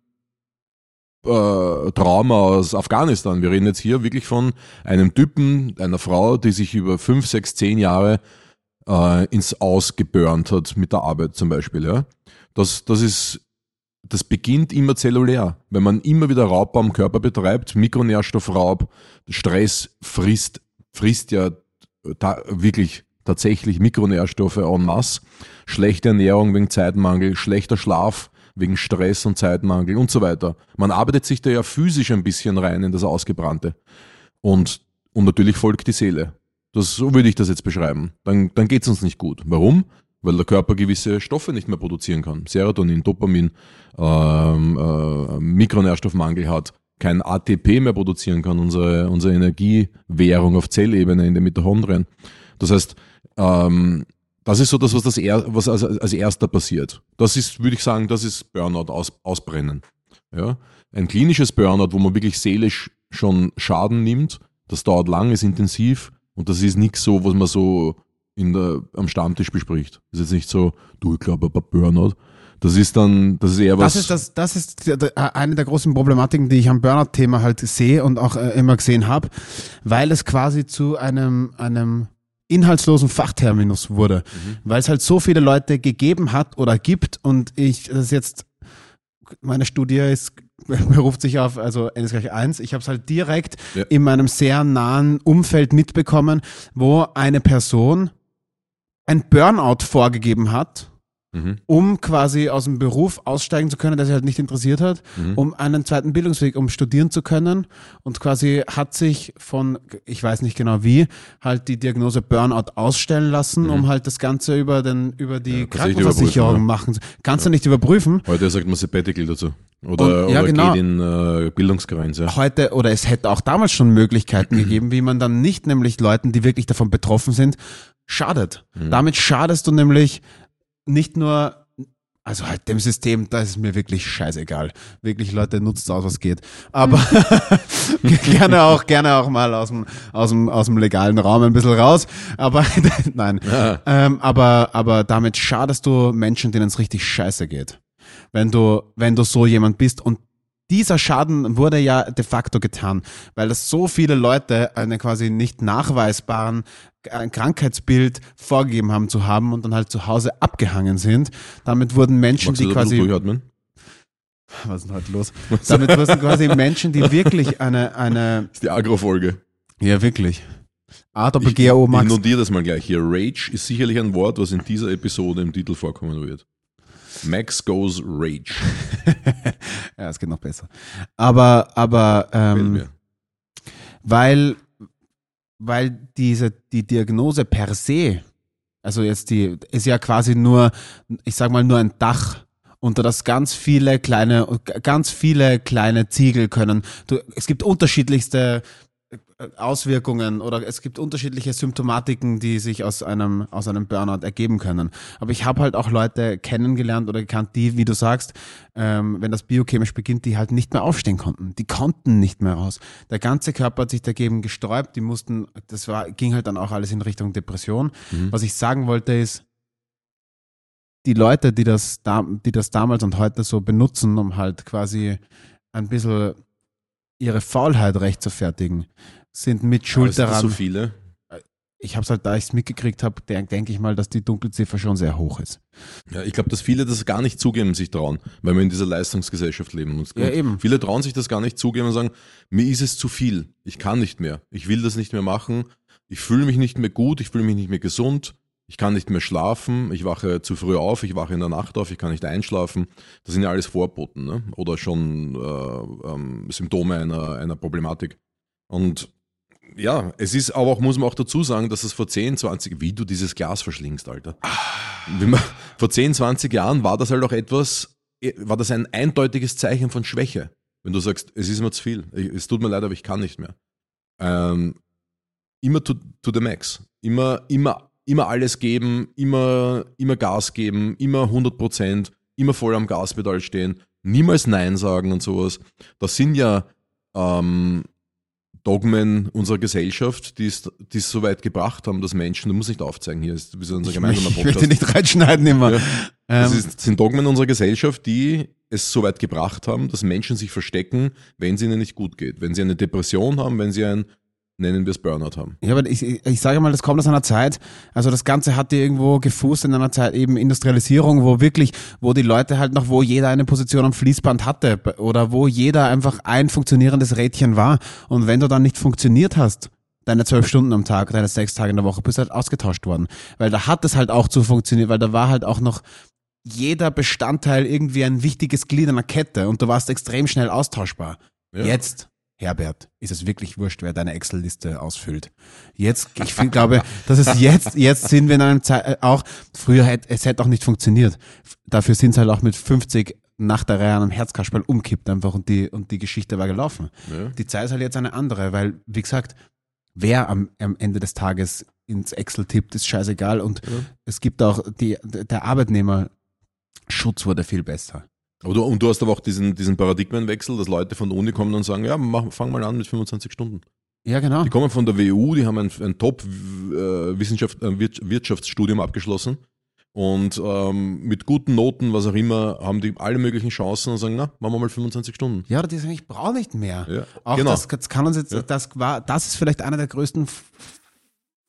äh, Trauma aus Afghanistan. Wir reden jetzt hier wirklich von einem Typen, einer Frau, die sich über fünf, sechs, zehn Jahre äh, ins Aus geburnt hat mit der Arbeit zum Beispiel. Ja? Das, das ist das beginnt immer zellulär. Wenn man immer wieder Raubbau am Körper betreibt, Mikronährstoffraub, Stress frisst, frisst ja ta wirklich tatsächlich Mikronährstoffe en masse, schlechte Ernährung wegen Zeitmangel, schlechter Schlaf wegen Stress und Zeitmangel und so weiter. Man arbeitet sich da ja physisch ein bisschen rein in das Ausgebrannte. Und, und natürlich folgt die Seele. Das, so würde ich das jetzt beschreiben. Dann, dann geht es uns nicht gut. Warum? Weil der Körper gewisse Stoffe nicht mehr produzieren kann. Serotonin, Dopamin, ähm, äh, Mikronährstoffmangel hat, kein ATP mehr produzieren kann, unsere, unsere Energiewährung auf Zellebene in den Mitochondrien. Das heißt, ähm, das ist so das, was, das er, was als, als erster passiert. Das ist, würde ich sagen, das ist Burnout, aus, Ausbrennen. Ja? Ein klinisches Burnout, wo man wirklich seelisch schon Schaden nimmt, das dauert lang, ist intensiv und das ist nichts so, was man so in der, am Stammtisch bespricht. Das ist jetzt nicht so, du, ich glaube, ein Burnout. Das ist dann, das ist eher was. Das ist, das, das ist eine der großen Problematiken, die ich am Burnout-Thema halt sehe und auch äh, immer gesehen habe, weil es quasi zu einem, einem inhaltslosen Fachterminus wurde, weil es halt so viele Leute gegeben hat oder gibt und ich, das ist jetzt, meine Studie ist, beruft sich auf, also n ist gleich 1, ich habe es halt direkt Ja. in meinem sehr nahen Umfeld mitbekommen, wo eine Person ein Burnout vorgegeben hat, Mhm. um quasi aus dem Beruf aussteigen zu können, der sich halt nicht interessiert hat, Mhm. um einen zweiten Bildungsweg, um studieren zu können und quasi hat sich von, ich weiß nicht genau wie, halt die Diagnose Burnout ausstellen lassen, um halt das Ganze über den, über die Mhm. Ja, Krankenversicherung überprüfen, machen. zu- Kannst du nicht überprüfen. Heute sagt man Sabbatical dazu. Oder, Und- ja, oder genau. geht in äh, Bildungsgrenz, ja. Heute, oder es hätte auch damals schon Möglichkeiten gegeben, wie man dann nicht nämlich Leuten, die wirklich davon betroffen sind, schadet. Damit schadest du nämlich nicht nur, also halt dem System, da ist mir wirklich scheißegal. Wirklich, Leute, nutzt aus, was geht. Aber gerne auch, gerne auch mal aus dem, aus dem, aus dem legalen Raum ein bisschen raus. Aber nein. Ja. Ähm, aber, aber damit schadest du Menschen, denen es richtig scheiße geht. Wenn du, wenn du so jemand bist und dieser Schaden wurde ja de facto getan, weil es so viele Leute einen quasi nicht nachweisbaren ein Krankheitsbild vorgegeben haben zu haben und dann halt zu Hause abgehangen sind. Damit wurden Menschen, die quasi was ist denn heute los? Damit wurden quasi Menschen, die wirklich eine eine Das ist die Agro-Folge. ja wirklich A Doppel Ich, G O ich Max notiere das mal gleich hier. Rage ist sicherlich ein Wort, was in dieser Episode im Titel vorkommen wird. Max goes Rage. ja, es geht noch besser. Aber aber ähm, weil, weil diese, die Diagnose per se, also jetzt die, ist ja quasi nur, ich sag mal, nur ein Dach, unter das ganz viele kleine, ganz viele kleine Ziegel können. Du, es gibt unterschiedlichste Auswirkungen oder es gibt unterschiedliche Symptomatiken, die sich aus einem, aus einem Burnout ergeben können. Aber ich habe halt auch Leute kennengelernt oder gekannt, die, wie du sagst, ähm, wenn das biochemisch beginnt, die halt nicht mehr aufstehen konnten. Die konnten nicht mehr raus. Der ganze Körper hat sich dagegen gesträubt. Die mussten, das war, ging halt dann auch alles in Richtung Depression. Mhm. Was ich sagen wollte ist, die Leute, die das, da, die das damals und heute so benutzen, um halt quasi ein bisschen ihre Faulheit rechtfertigen, sind mit Schuld daran. so viele. ich habe es halt, da ich es mitgekriegt habe, denke denk ich mal, dass die Dunkelziffer schon sehr hoch ist. Ja, ich glaube, dass viele das gar nicht zugeben, sich trauen, weil wir in dieser Leistungsgesellschaft leben. Und Ja, eben. Viele trauen sich das gar nicht zugeben und sagen, mir ist es zu viel, ich kann nicht mehr, ich will das nicht mehr machen, ich fühle mich nicht mehr gut, ich fühle mich nicht mehr gesund, ich kann nicht mehr schlafen, ich wache zu früh auf, ich wache in der Nacht auf, ich kann nicht einschlafen. Das sind ja alles Vorboten ne? oder schon äh, ähm, Symptome einer, einer Problematik. Und ja, es ist aber auch, muss man auch dazu sagen, dass es vor 10, 20, wie du dieses Glas verschlingst, Alter. Man, vor 10, 20 Jahren war das halt auch etwas, war das ein eindeutiges Zeichen von Schwäche. Wenn du sagst, es ist mir zu viel, es tut mir leid, aber ich kann nicht mehr. Ähm, immer to, to the max. Immer, immer, immer alles geben, immer, immer Gas geben, immer 100 Prozent, immer voll am Gaspedal stehen, niemals Nein sagen und sowas. Das sind ja ähm, Dogmen unserer Gesellschaft, die es, die es so weit gebracht haben, dass Menschen, du musst nicht aufzeigen hier, ist unser Ich, gemeinsamer ich Podcast. möchte nicht reinschneiden immer. Ja. Das Ähm, ist, sind Dogmen unserer Gesellschaft, die es so weit gebracht haben, dass Menschen sich verstecken, wenn es ihnen nicht gut geht. Wenn sie eine Depression haben, wenn sie ein, nennen wir es Burnout haben. Ja, aber ich, ich sage mal, das kommt aus einer Zeit, also das Ganze hatte irgendwo gefußt in einer Zeit eben Industrialisierung, wo wirklich, wo die Leute halt noch, wo jeder eine Position am Fließband hatte oder wo jeder einfach ein funktionierendes Rädchen war. Und wenn du dann nicht funktioniert hast, deine zwölf Stunden am Tag, deine sechs Tage in der Woche, bist du halt ausgetauscht worden. Weil da hat es halt auch zu funktionieren, weil da war halt auch noch jeder Bestandteil irgendwie ein wichtiges Glied einer Kette und du warst extrem schnell austauschbar. Ja. Jetzt, Herbert, ist es wirklich wurscht, wer deine Excel-Liste ausfüllt. Jetzt, ich find, glaube, das ist jetzt, jetzt sind wir in einem Zeit, äh, auch, früher hätte, es hätte auch nicht funktioniert. Dafür sind es halt auch mit 50 nach der Reihe an einem Herzkasperl umkippt einfach und die, und die Geschichte war gelaufen. Ja. Die Zeit ist halt jetzt eine andere, weil, wie gesagt, wer am, am Ende des Tages ins Excel tippt, ist scheißegal und Ja. es gibt auch die, der Arbeitnehmerschutz wurde viel besser. Aber du, und du hast aber auch diesen, diesen Paradigmenwechsel, dass Leute von der Uni kommen und sagen, ja, mach, fang mal an mit 25 Stunden. Ja, genau. Die kommen von der WU, die haben ein, ein Top-Wirtschaftsstudium abgeschlossen und ähm, mit guten Noten, was auch immer, haben die alle möglichen Chancen und sagen, na, machen wir mal 25 Stunden. Ja, die sagen, ich brauche nicht mehr. Ja, Auch genau. das, das kann uns jetzt, Ja. das war, das ist vielleicht einer der größten,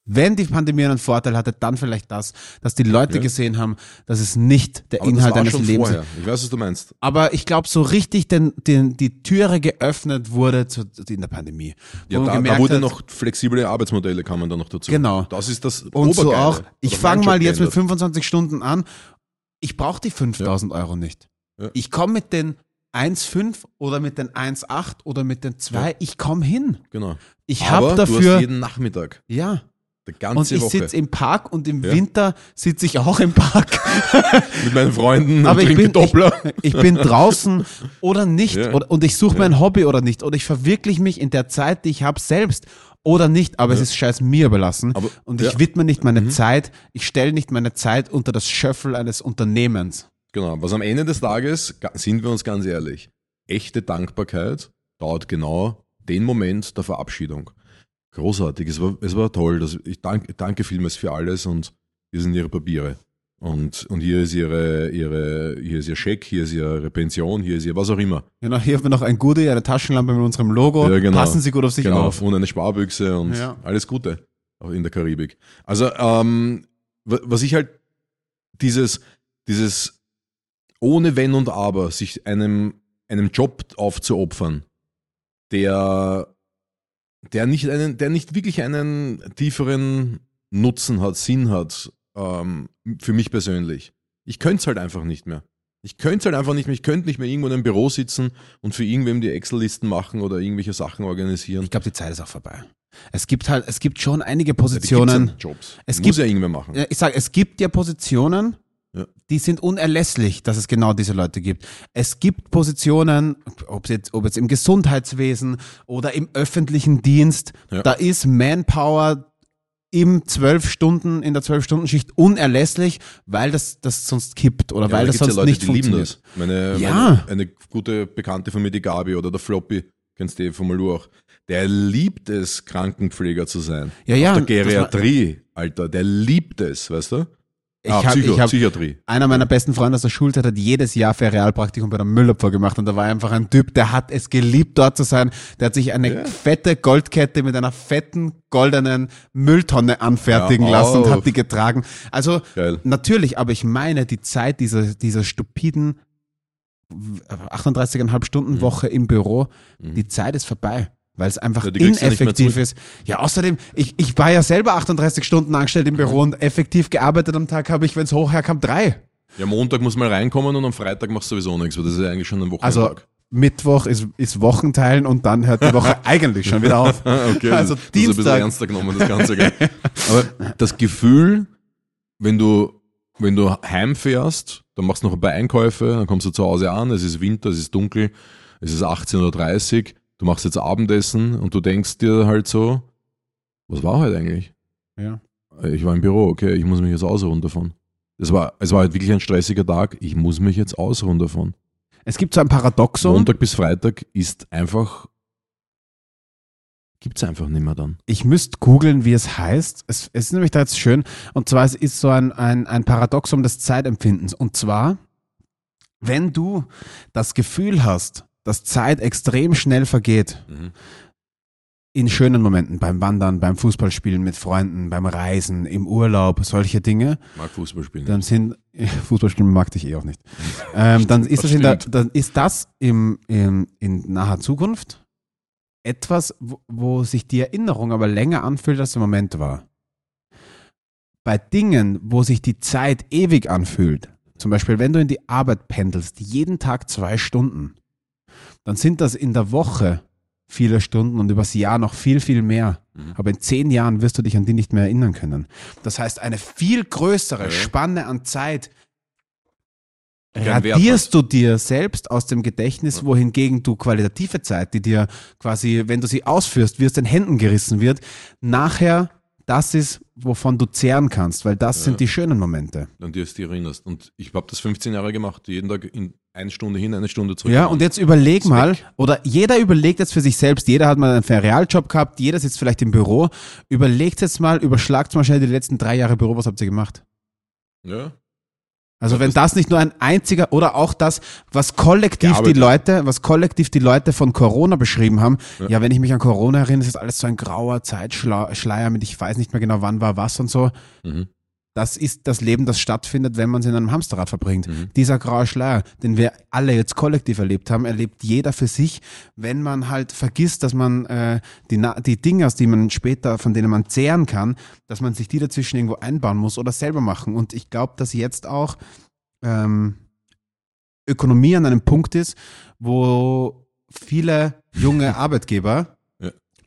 wenn die Pandemie einen Vorteil hatte, dann vielleicht das, dass die Leute Ja. gesehen haben, dass es nicht der Aber Inhalt das war eines schon Lebens vorher. ist. Ich weiß, was du meinst. Aber ich glaube, so richtig den, den, die Türe geöffnet wurde zu, in der Pandemie. Ja, da, da wurde hat, noch flexible Arbeitsmodelle kamen da noch dazu. Genau. Das ist das Und so auch, ich fange mal jetzt mit geändert. 25 Stunden an. Ich brauche die 5000 Euro nicht. Ja. Ich komme mit den 1,5 oder mit den 1,8 oder mit den 2, ich komme hin. Genau. Ich habe du hast dafür, jeden Nachmittag, ja, die und ganze ich Woche, sitze im Park und im Ja. Winter sitze ich auch im Park. mit meinen Freunden Aber und ich bin, ich, Doppler. ich bin draußen oder nicht. Ja. Oder, und ich suche mein Hobby oder nicht. Oder ich verwirkliche mich in der Zeit, die ich habe, selbst oder nicht. Aber es Ja. ist scheiß mir überlassen. Aber- und ich ja. widme nicht meine Mhm. Zeit, ich stelle nicht meine Zeit unter das Schöffel eines Unternehmens. Genau. Was am Ende des Tages, sind wir uns ganz ehrlich, echte Dankbarkeit dauert genau den Moment der Verabschiedung. Großartig, es war, es war toll. Das, ich danke, danke vielmals für alles und hier sind Ihre Papiere. Und, und hier ist ihre, ihre, hier ist ihr Scheck, hier ist ihre Pension, hier ist ihr was auch immer. Genau, hier haben wir noch ein Goodie, eine Taschenlampe mit unserem Logo. Ja, genau. Passen Sie gut auf sich genau. auf. Und eine Sparbüchse und Ja. alles Gute. Auch in der Karibik. Also, ähm, wa- was ich halt, dieses, dieses ohne Wenn und Aber, sich einem, einem Job aufzuopfern, der, der nicht einen, der nicht wirklich einen tieferen Nutzen hat, Sinn hat, ähm, für mich persönlich. Ich könnte es halt einfach nicht mehr. Ich könnte es halt einfach nicht mehr. Ich könnte nicht mehr irgendwo in einem Büro sitzen und für irgendwem die Excel-Listen machen oder irgendwelche Sachen organisieren. Ich glaube, die Zeit ist auch vorbei. Es gibt halt, es gibt schon einige Positionen. ja Jobs. Es Muss gibt- ja irgendwer machen. Ich sage, es gibt ja Positionen, Ja. die sind unerlässlich, dass es genau diese Leute gibt. Es gibt Positionen, ob jetzt, ob jetzt im Gesundheitswesen oder im öffentlichen Dienst, Ja. da ist Manpower im zwölf Stunden, in der zwölf Stunden Schicht unerlässlich, weil das, das sonst kippt oder Ja, weil da das sonst ja Leute, nicht die lieben funktioniert. das. Meine, Ja. meine, eine gute Bekannte von mir, die Gabi oder der Floppy, kennst du eh von Malur auch, der liebt es, Krankenpfleger zu sein. Ja, ja. Auf der Geriatrie, Alter, der liebt es, weißt du? Ich ah, hab- Psycho, ich hab- Psychiatrie. Einer meiner besten Freunde aus der Schulzeit hat jedes Jahr Ferialpraktikum bei der Müllabfuhr gemacht und da war einfach ein Typ, der hat es geliebt, dort zu sein. Der hat sich eine Ja. fette Goldkette mit einer fetten goldenen Mülltonne anfertigen Ja, lassen und hat die getragen. Also Geil. natürlich, aber ich meine, die Zeit dieser, dieser stupiden 38,5 Stunden Woche im Büro, die Zeit ist vorbei. Weil es einfach. Ja, ineffektiv ist. Ja, außerdem, ich, ich war ja selber 38 Stunden angestellt im Büro und effektiv gearbeitet am Tag habe ich, wenn es hochherkam, drei. Ja, Montag muss mal reinkommen und am Freitag machst du sowieso nichts, weil das ist ja eigentlich schon ein Also Wochenendtag. Mittwoch ist, ist Wochenteilen und dann hört die Woche eigentlich schon wieder auf. okay, Also das ist ein bisschen Dienstag. ernster genommen, das Ganze. gell? Aber das Gefühl, wenn du, wenn du heimfährst, dann machst du noch ein paar Einkäufe, dann kommst du zu Hause an, es ist Winter, es ist dunkel, es ist 18.30 Uhr, du machst jetzt Abendessen und du denkst dir halt so, was war heute eigentlich? Ja. Ich war im Büro, okay, ich muss mich jetzt ausruhen davon. Es war, es war halt wirklich ein stressiger Tag, ich muss mich jetzt ausruhen davon. Es gibt so ein Paradoxon. Montag bis Freitag ist einfach, gibt's einfach nicht mehr dann. Ich müsste googeln, wie es heißt. Es, es ist nämlich da jetzt schön. Und zwar es ist so ein, ein, ein Paradoxon des Zeitempfindens. Und zwar, wenn du das Gefühl hast, dass Zeit extrem schnell vergeht, in schönen Momenten, beim Wandern, beim Fußballspielen mit Freunden, beim Reisen, im Urlaub, solche Dinge, Mag Fußball spielen. dann sind Fußballspielen mag ich eh auch nicht. Ähm, dann ist das, in der, dann ist das im, im, in naher Zukunft etwas, wo, wo sich die Erinnerung aber länger anfühlt, als der Moment war. Bei Dingen, wo sich die Zeit ewig anfühlt, zum Beispiel wenn du in die Arbeit pendelst, jeden Tag zwei Stunden, dann sind das in der Woche viele Stunden und übers Jahr noch viel, viel mehr. Mhm. Aber in zehn Jahren wirst du dich an die nicht mehr erinnern können. Das heißt, eine viel größere. Spanne an Zeit radierst du dir selbst aus dem Gedächtnis, wohingegen du qualitative Zeit, die dir quasi, wenn du sie ausführst, wie aus den Händen gerissen wird, nachher das ist, wovon du zehren kannst, weil das Ja. sind die schönen Momente. an die du dich erinnerst. Und ich habe das 15 Jahre gemacht, jeden Tag in eine Stunde hin, eine Stunde zurück. Ja, und jetzt überleg mal, oder jeder überlegt jetzt für sich selbst, jeder hat mal einen Ferialjob gehabt, jeder sitzt vielleicht im Büro, überlegt jetzt mal, überschlagt mal schnell die letzten drei Jahre Büro, was habt ihr gemacht? Ja, Also wenn das nicht nur ein einziger oder auch das, was kollektiv die. Leute, was kollektiv die Leute von Corona beschrieben haben, ja, wenn ich mich an Corona erinnere, ist das alles so ein grauer Zeitschleier mit ich weiß nicht mehr genau wann war was und so. Mhm. Das ist das Leben, das stattfindet, wenn man es in einem Hamsterrad verbringt. Mhm. Dieser graue Schleier, den wir alle jetzt kollektiv erlebt haben, erlebt jeder für sich, wenn man halt vergisst, dass man äh, die, Na- die Dinge, aus die man später, von denen man zehren kann, dass man sich die dazwischen irgendwo einbauen muss oder selber machen. Und ich glaube, dass jetzt auch ähm, Ökonomie an einem Punkt ist, wo viele junge Arbeitgeber.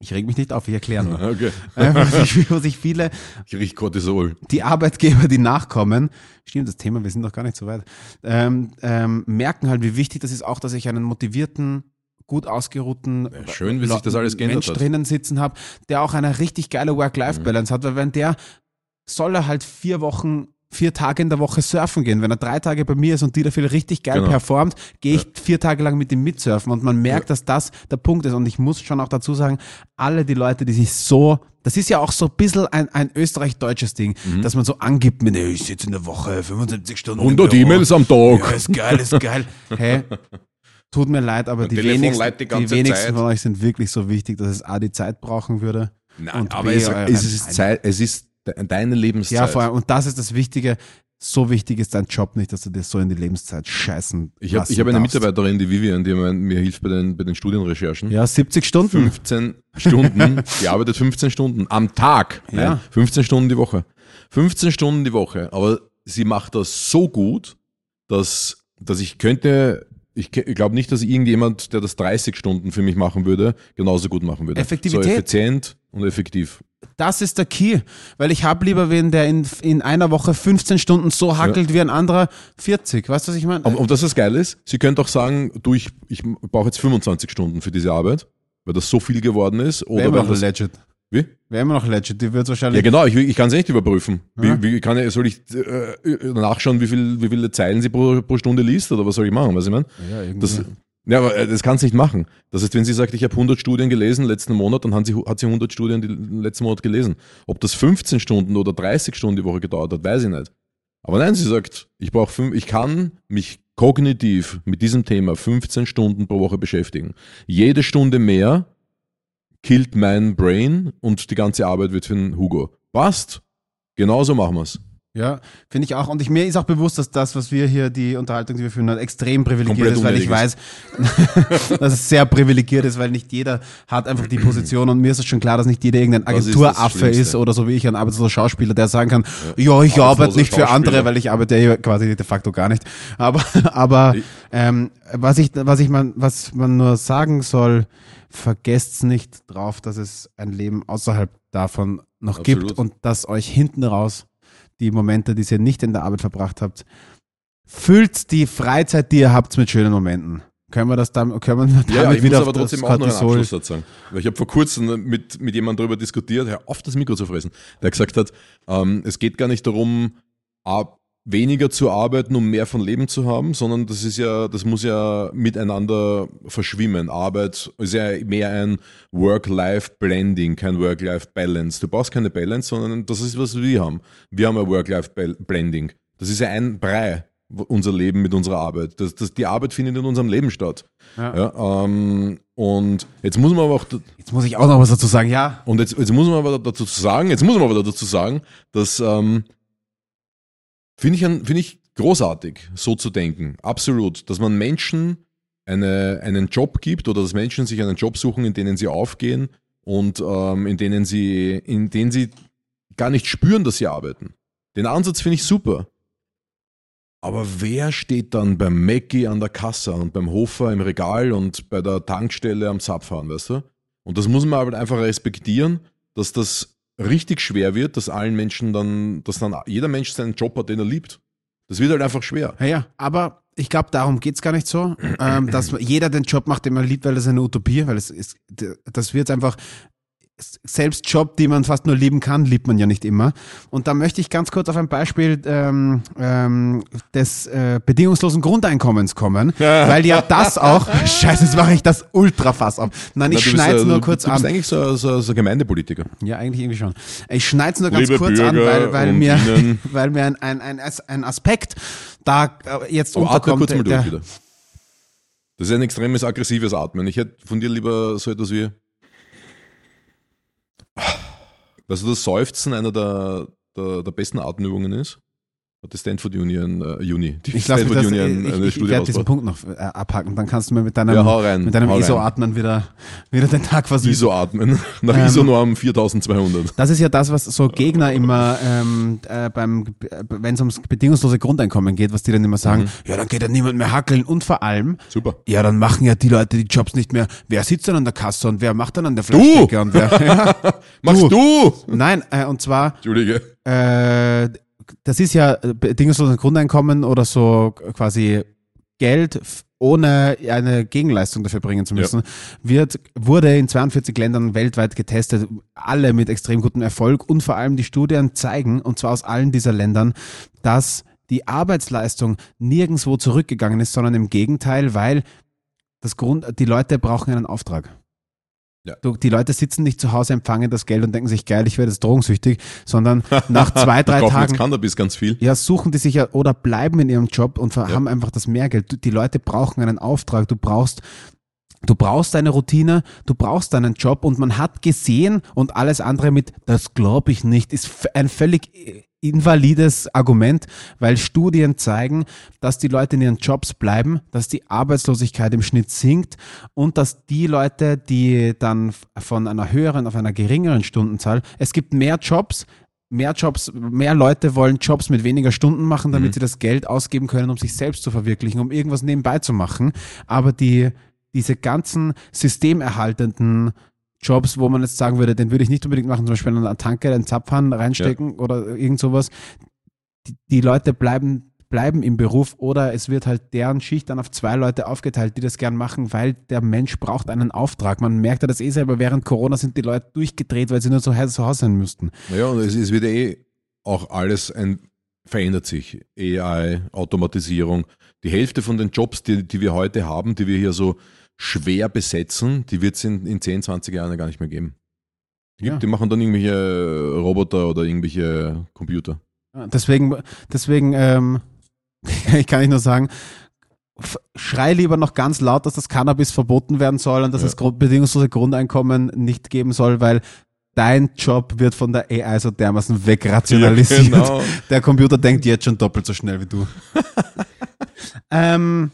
Ich reg mich nicht auf, ich erkläre nur, Okay. äh, wo, sich, wo sich viele Ich riech Cortisol. die Arbeitgeber, die nachkommen, stimmt das Thema, wir sind noch gar nicht so weit, ähm, ähm, merken halt, wie wichtig das ist, auch, dass ich einen motivierten, gut ausgeruhten Ja, schön, wie sich das alles Mensch hat. drinnen sitzen hat, der auch eine richtig geile Work-Life-Balance hat, weil wenn der soll er halt vier Wochen vier Tage in der Woche surfen gehen. Wenn er drei Tage bei mir ist und die dafür richtig geil Genau. performt, gehe ich vier Tage lang mit ihm mitsurfen und man merkt, dass das der Punkt ist. Und ich muss schon auch dazu sagen, alle die Leute, die sich so, das ist ja auch so ein bisschen ein, ein österreich-deutsches Ding, Mhm. dass man so angibt mit, ich sitze in der Woche 75 Stunden. im 100 Büro. E-Mails am Tag. Ja, ist geil, ist geil. Hä? Tut mir leid, aber die leitet die die wenigsten Zeit. von euch sind wirklich so wichtig, dass es A, die Zeit brauchen würde. Nein, aber B, es, es ist Zeit, es ist deine Lebenszeit. Ja, vor allem, und das ist das Wichtige. So wichtig ist dein Job nicht, dass du dir so in die Lebenszeit scheißen Ich habe hab eine. Mitarbeiterin, die Vivian, die mir, mir hilft bei den, bei den Studienrecherchen. Ja, 70 Stunden. 15 Stunden, die arbeitet 15 Stunden am Tag. Ja. Nein, 15 Stunden die Woche. 15 Stunden die Woche. Aber sie macht das so gut, dass, dass ich könnte, ich, ich glaube nicht, dass irgendjemand, der das 30 Stunden für mich machen würde, genauso gut machen würde. Effektivität. So effizient und effektiv. Das ist der Key. Weil ich habe lieber wen, der in, in einer Woche 15 Stunden so hackelt wie ein anderer 40. Weißt du, was ich meine? Und, und das, was geil ist, sie könnte auch sagen, du, ich, ich brauche jetzt 25 Stunden für diese Arbeit, weil das so viel geworden ist. Oder weil noch das, legit. Wie? Wäre immer noch legit. Die wird Ja, wahrscheinlich. genau, ich, ich kann es nicht überprüfen. Ja. Wie, wie kann ich, soll ich äh, nachschauen, wie, viel, wie viele Zeilen sie pro, pro Stunde liest oder was soll ich machen? Was ich meine? Ja, irgendwie. Das, ja, aber äh, das kann nicht machen. Das heißt, wenn sie sagt, ich habe 100 Studien gelesen letzten Monat, dann hat sie, hat sie 100 Studien die letzten Monat gelesen. Ob das 15 Stunden oder 30 Stunden die Woche gedauert hat, weiß ich nicht. Aber nein, sie sagt, ich brauche fünf, ich kann mich kognitiv mit diesem Thema 15 Stunden pro Woche beschäftigen. Jede Stunde mehr killt mein Brain und die ganze Arbeit wird für den Hugo. Passt. Genauso machen wir's. Ja, finde ich auch. Und ich, mir ist auch bewusst, dass das, was wir hier, die Unterhaltung, die wir führen, halt extrem privilegiert Komplett ist, weil ich weiß, dass es sehr privilegiert ist, weil nicht jeder hat einfach die Position. Und mir ist es schon klar, dass nicht jeder irgendein ist Agenturaffe ist, Schlimmste. oder so wie ich, ein arbeitsloser Schauspieler, der sagen kann, ja, ich arbeite nicht für andere, weil ich arbeite ja quasi de facto gar nicht. Aber, aber ähm, was ich, was ich man, was man nur sagen soll, vergesst's nicht drauf, dass es ein Leben außerhalb davon noch gibt Absolut. und dass euch hinten raus die Momente, die ihr nicht in der Arbeit verbracht habt, füllt die Freizeit, die ihr habt, mit schönen Momenten. Können wir das damit, können wir damit Ja, ich muss wieder aber auf trotzdem auch noch einen Abschlusssatz sagen. Weil ich habe vor kurzem mit, mit jemandem darüber diskutiert, hör auf, das Mikro zu fressen, der gesagt hat, ähm, es geht gar nicht darum, ab, weniger zu arbeiten, um mehr von Leben zu haben, sondern das ist ja, das muss ja miteinander verschwimmen. Arbeit ist ja mehr ein Work-Life-Blending, kein Work-Life-Balance. Du brauchst keine Balance, sondern das ist, was wir haben. Wir haben ein Work-Life-Blending. Das ist ja ein Brei, unser Leben mit unserer Arbeit. Das, das, die Arbeit findet in unserem Leben statt. Ja. Ja, ähm, und jetzt muss man aber auch, Jetzt muss ich auch noch was dazu sagen. Ja, und jetzt, jetzt muss man aber dazu sagen, jetzt muss man aber dazu sagen, dass ähm, finde ich, finde ich großartig, so zu denken. Absolut. Dass man Menschen eine, einen Job gibt oder dass Menschen sich einen Job suchen, in denen sie aufgehen und ähm, in denen sie, in denen sie gar nicht spüren, dass sie arbeiten. Den Ansatz finde ich super. Aber wer steht dann beim Mackie an der Kasse und beim Hofer im Regal und bei der Tankstelle am Zapfahren, weißt du? Und das muss man halt einfach respektieren, dass das richtig schwer wird, dass allen Menschen dann, dass dann jeder Mensch seinen Job hat, den er liebt. Das wird halt einfach schwer. ja, ja. aber ich glaube, darum geht's gar nicht so, ähm, dass jeder den Job macht, den man liebt, weil das ist eine Utopie, weil es ist, das wird einfach, selbst Job, die man fast nur lieben kann, liebt man ja nicht immer. Und da möchte ich ganz kurz auf ein Beispiel ähm, ähm, des äh, bedingungslosen Grundeinkommens kommen, weil ja das auch, scheiße, jetzt mache ich das Ultrafass auf. Nein, ich schneide äh, nur kurz du bist an. eigentlich so, so, so Gemeindepolitiker. Ja, eigentlich irgendwie schon. Ich schneide es nur ganz Liebe kurz an, Bürger weil, weil und mir, Ihnen- weil mir ein, ein, ein, ein Aspekt da äh, jetzt atme unterkommt. kurz mal durch der, wieder. Das ist ein extremes aggressives Atmen. Ich hätte von dir lieber so etwas wie. Weißt du, das Seufzen einer der, der, der besten Atemübungen ist? Die Stanford Union, äh, Uni, die ich Stanford das, Union ich, eine ich, ich werde diesen. Punkt noch äh, abhaken. Dann kannst du mir mit deinem, Ja, rein, mit deinem. ISO-Atmen wieder, wieder den Tag versüßen. ISO-Atmen. Nach Ähm, ISO-Norm 4200. Das ist ja das, was so Gegner immer ähm, äh, beim, wenn es ums bedingungslose Grundeinkommen geht, was die dann immer sagen, Mhm. ja, dann geht ja niemand mehr hackeln und vor allem, Super. ja, dann machen ja die Leute die Jobs nicht mehr. Wer sitzt denn an der Kasse und wer macht dann an der Fleischtheke und wer? Ja. Machst du? Nein, äh, und zwar Entschuldige. äh, das ist ja äh, bedingungsloses Grundeinkommen oder so quasi Geld ohne eine Gegenleistung dafür bringen zu müssen, wird, wurde in 42 Ländern weltweit getestet, alle mit extrem gutem Erfolg und vor allem die Studien zeigen, und zwar aus allen dieser Ländern, dass die Arbeitsleistung nirgendwo zurückgegangen ist, sondern im Gegenteil, weil das Grund, die Leute brauchen einen Auftrag. Ja. Du, die Leute sitzen nicht zu Hause, empfangen das Geld und denken sich, geil, ich werde jetzt drogensüchtig, sondern nach zwei, drei kaufe jetzt Tagen Cannabis ganz viel. ja, suchen die sich ja oder bleiben in ihrem Job und haben einfach das Mehrgeld. Die Leute brauchen einen Auftrag. Du brauchst, du brauchst eine Routine, du brauchst einen Job und man hat gesehen und alles andere mit, das glaube ich nicht, ist ein völlig invalides Argument, weil Studien zeigen, dass die Leute in ihren Jobs bleiben, dass die Arbeitslosigkeit im Schnitt sinkt und dass die Leute, die dann von einer höheren auf einer geringeren Stundenzahl, es gibt mehr Jobs, mehr Jobs, mehr Leute wollen Jobs mit weniger Stunden machen, damit sie das Geld ausgeben können, um sich selbst zu verwirklichen, um irgendwas nebenbei zu machen. Aber die, diese ganzen systemerhaltenden Jobs, wo man jetzt sagen würde, den würde ich nicht unbedingt machen, zum Beispiel an einer Tanke einen Zapfhahn reinstecken oder irgend sowas. Die, die Leute bleiben, bleiben im Beruf oder es wird halt deren Schicht dann auf zwei Leute aufgeteilt, die das gern machen, weil der Mensch braucht einen Auftrag. Man merkt ja das eh selber, während Corona sind die Leute durchgedreht, weil sie nur zu Hause zu Hause sein müssten. Naja, und es, es wird eh auch alles ein, verändert sich. AI, Automatisierung. Die Hälfte von den Jobs, die, die wir heute haben, die wir hier so schwer besetzen, die wird es in, in 10, 20 Jahren ja gar nicht mehr geben. Die, Ja. die machen dann irgendwelche Roboter oder irgendwelche Computer. Deswegen, deswegen ähm, ich kann ich nur sagen, schrei lieber noch ganz laut, dass das Cannabis verboten werden soll und dass Ja. es Grund, bedingungslose Grundeinkommen nicht geben soll, weil dein Job wird von der AI so dermaßen wegrationalisiert. Ja, genau. Der Computer denkt jetzt schon doppelt so schnell wie du. ähm,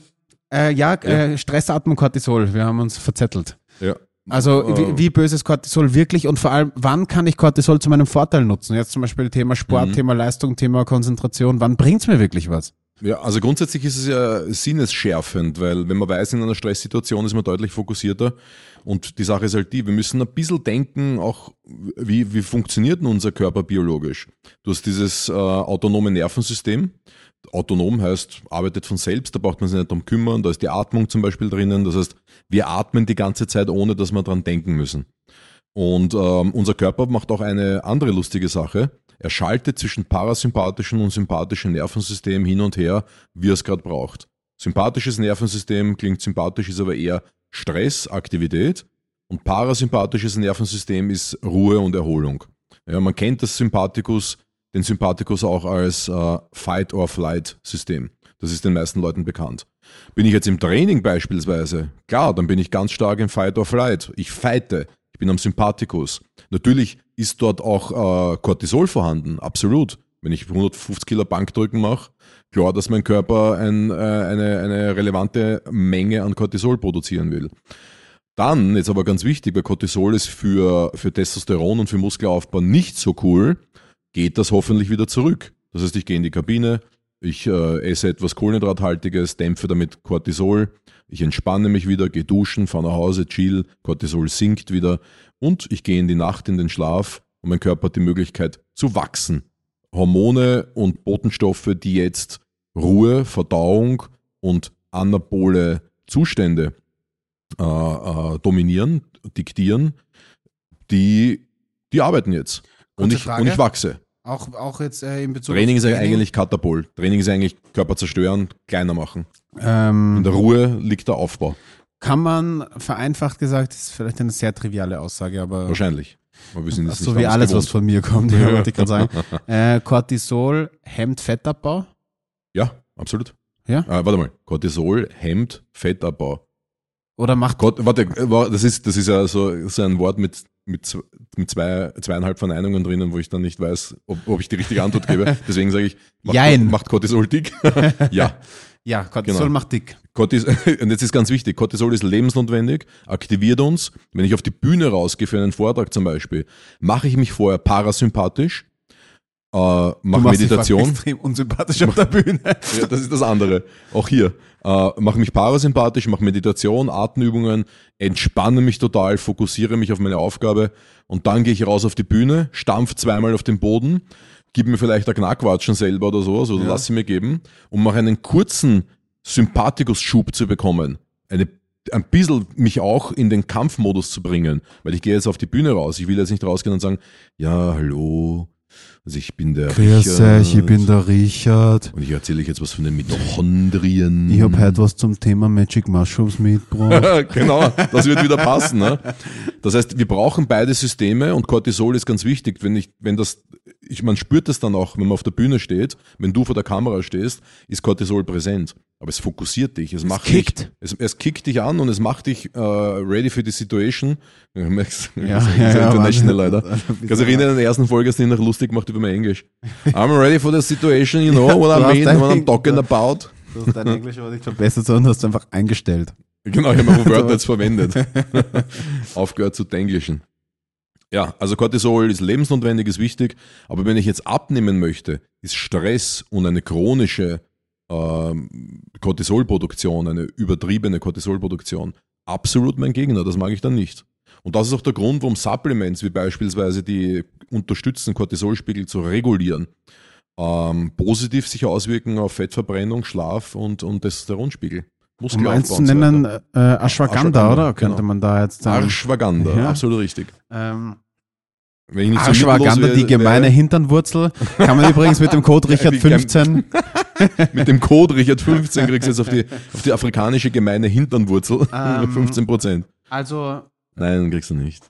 äh, ja, Äh, Stressatmung, Cortisol, wir haben uns verzettelt. Ja. Also Äh, wie, wie böse ist Cortisol wirklich und vor allem, wann kann ich Cortisol zu meinem Vorteil nutzen? Jetzt zum Beispiel Thema Sport, Mhm. Thema Leistung, Thema Konzentration. Wann bringt's mir wirklich was? Ja, also grundsätzlich ist es ja sinnesschärfend, weil wenn man weiß, in einer Stresssituation ist man deutlich fokussierter. Und die Sache ist halt die, wir müssen ein bisschen denken, auch wie, wie funktioniert denn unser Körper biologisch. Du hast dieses äh, autonome Nervensystem. Autonom heißt, arbeitet von selbst, da braucht man sich nicht drum kümmern, da ist die Atmung zum Beispiel drinnen. Das heißt, wir atmen die ganze Zeit, ohne dass wir dran denken müssen. Und ähm, unser Körper macht auch eine andere lustige Sache. Er schaltet zwischen parasympathischen und sympathischen Nervensystem hin und her, wie er es gerade braucht. Sympathisches Nervensystem klingt sympathisch, ist aber eher Stress, Aktivität. Und parasympathisches Nervensystem ist Ruhe und Erholung. Ja, man kennt das Sympathikus, den Sympathikus auch als äh, Fight-or-Flight-System. Das ist den meisten Leuten bekannt. Bin ich jetzt im Training beispielsweise, klar, dann bin ich ganz stark im Fight or Flight. Ich fighte, bin am Sympathikus. Natürlich ist dort auch äh, Cortisol vorhanden, absolut. Wenn ich 150 Kilo Bankdrücken mache, klar, dass mein Körper ein, äh, eine, eine relevante Menge an Cortisol produzieren will. Dann, jetzt aber ganz wichtig, weil Cortisol ist für, für Testosteron und für Muskelaufbau nicht so cool, geht das hoffentlich wieder zurück. Das heißt, ich gehe in die Kabine, ich äh, esse etwas Kohlenhydrathaltiges, dämpfe damit Cortisol, ich entspanne mich wieder, gehe duschen, fahre nach Hause, chill, Cortisol sinkt wieder und ich gehe in die Nacht in den Schlaf und mein Körper hat die Möglichkeit zu wachsen. Hormone und Botenstoffe, die jetzt Ruhe, Verdauung und anabole Zustände äh, äh, dominieren, diktieren, die, die arbeiten jetzt. Und ich, und ich wachse. Auch, auch jetzt äh, in Bezug Training ist ja eigentlich Katapult. Training ist eigentlich Körper zerstören, kleiner machen. In Ähm, der Ruhe liegt der Aufbau. kann man vereinfacht gesagt, das ist vielleicht eine sehr triviale Aussage, aber Wahrscheinlich. Wir Ach jetzt so wie alles, was gewohnt. von mir kommt, ja, wollte ich gerade sagen. Äh, Cortisol hemmt Fettabbau. Ja, absolut. Ja? Äh, warte mal. Cortisol hemmt Fettabbau. Oder macht Gott, warte, wa- das ist, das ist ja so, so ein Wort mit, mit, mit zwei, zweieinhalb Verneinungen drinnen, wo ich dann nicht weiß, ob, ob ich die richtige Antwort gebe. Deswegen sage ich, macht, Jein. macht Cortisol dick? ja. ja, Cortisol Genau. macht dick. Cortis und jetzt ist ganz wichtig, Cortisol ist lebensnotwendig, aktiviert uns. Wenn ich auf die Bühne rausgehe für einen Vortrag zum Beispiel, mache ich mich vorher parasympathisch, äh, dich Meditation. extrem unsympathisch auf der Bühne. Ja, das ist das andere. Auch hier. Äh, mache mich parasympathisch, mache Meditation, Atemübungen, entspanne mich total, fokussiere mich auf meine Aufgabe und dann gehe ich raus auf die Bühne, stampf zweimal auf den Boden, gib mir vielleicht ein Knackwatschen selber oder sowas oder Ja. lass sie mir geben und mache einen kurzen Sympathikus-Schub zu bekommen. Eine, ein bisschen mich auch in den Kampfmodus zu bringen, weil ich gehe jetzt auf die Bühne raus. Ich will jetzt nicht rausgehen und sagen, ja, hallo, also ich bin der Richard. der Richard. Und ich erzähle euch jetzt was von den Mitochondrien. Ich habe heute was zum Thema Magic Mushrooms mitgebracht. genau, das wird wieder passen. Ne? Das heißt, wir brauchen beide Systeme und Cortisol ist ganz wichtig. Wenn ich, wenn das, ich, man spürt das dann auch, wenn man auf der Bühne steht, wenn du vor der Kamera stehst, ist Cortisol präsent. Aber es fokussiert dich, es macht kickt. dich, es, es kickt dich an und es macht dich äh, ready for the situation. Du merkst, Ja, das ist ja, ja, international Wahnsinn. leider. Kannst du erinnern, in der ersten Folge hast du dich noch lustig gemacht über mein Englisch. I'm ready for the situation, you know Ja, what du I mean, what I'm talking about. Du hast dein Englisch aber nicht verbessert, sondern hast einfach eingestellt. Genau, ich habe meine Wörter jetzt verwendet. Aufgehört zu denglischen. Ja, also Cortisol ist lebensnotwendig, ist wichtig, aber wenn ich jetzt abnehmen möchte, ist Stress und eine chronische ähm, Cortisolproduktion, eine übertriebene Cortisolproduktion absolut mein Gegner, das mag ich dann nicht. Und das ist auch der Grund, warum Supplements wie beispielsweise die unterstützen, Cortisolspiegel zu regulieren, ähm, positiv sich auswirken auf Fettverbrennung, Schlaf und, und Testosteronspiegel. Um Muskelaufbau eins zu nennen, äh, Ashwagandha, Ashwagandha, oder? Könnte genau. man da jetzt sagen. Arschwaganda, Ja. absolut richtig. Ähm, Wenn ich nicht so Ashwagandha, mittellos die wäre- gemeine Hinternwurzel, kann man übrigens mit dem Code Richard Wie geil. 15 Mit dem Code Richard 15 kriegst du jetzt auf die, auf die afrikanische gemeine Hinternwurzel Ähm. 15 Prozent. Also Nein, kriegst du nicht.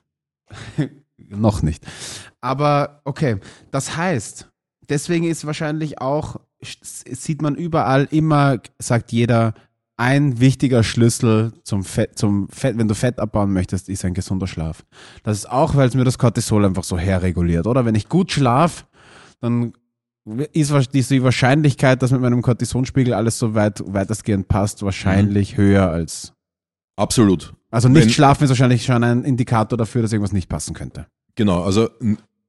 noch nicht. Aber okay, das heißt, deswegen ist wahrscheinlich auch, sieht man überall immer, sagt jeder, ein wichtiger Schlüssel zum Fett, zum Fett, wenn du Fett abbauen möchtest, ist ein gesunder Schlaf. Das ist auch, weil es mir das Cortisol einfach so herreguliert, oder? Wenn ich gut schlaf, dann ist die Wahrscheinlichkeit, dass mit meinem Cortisonspiegel alles so weit weitestgehend passt, wahrscheinlich höher als. Absolut. Also nicht Wenn- schlafen ist wahrscheinlich schon ein Indikator dafür, dass irgendwas nicht passen könnte. Genau, also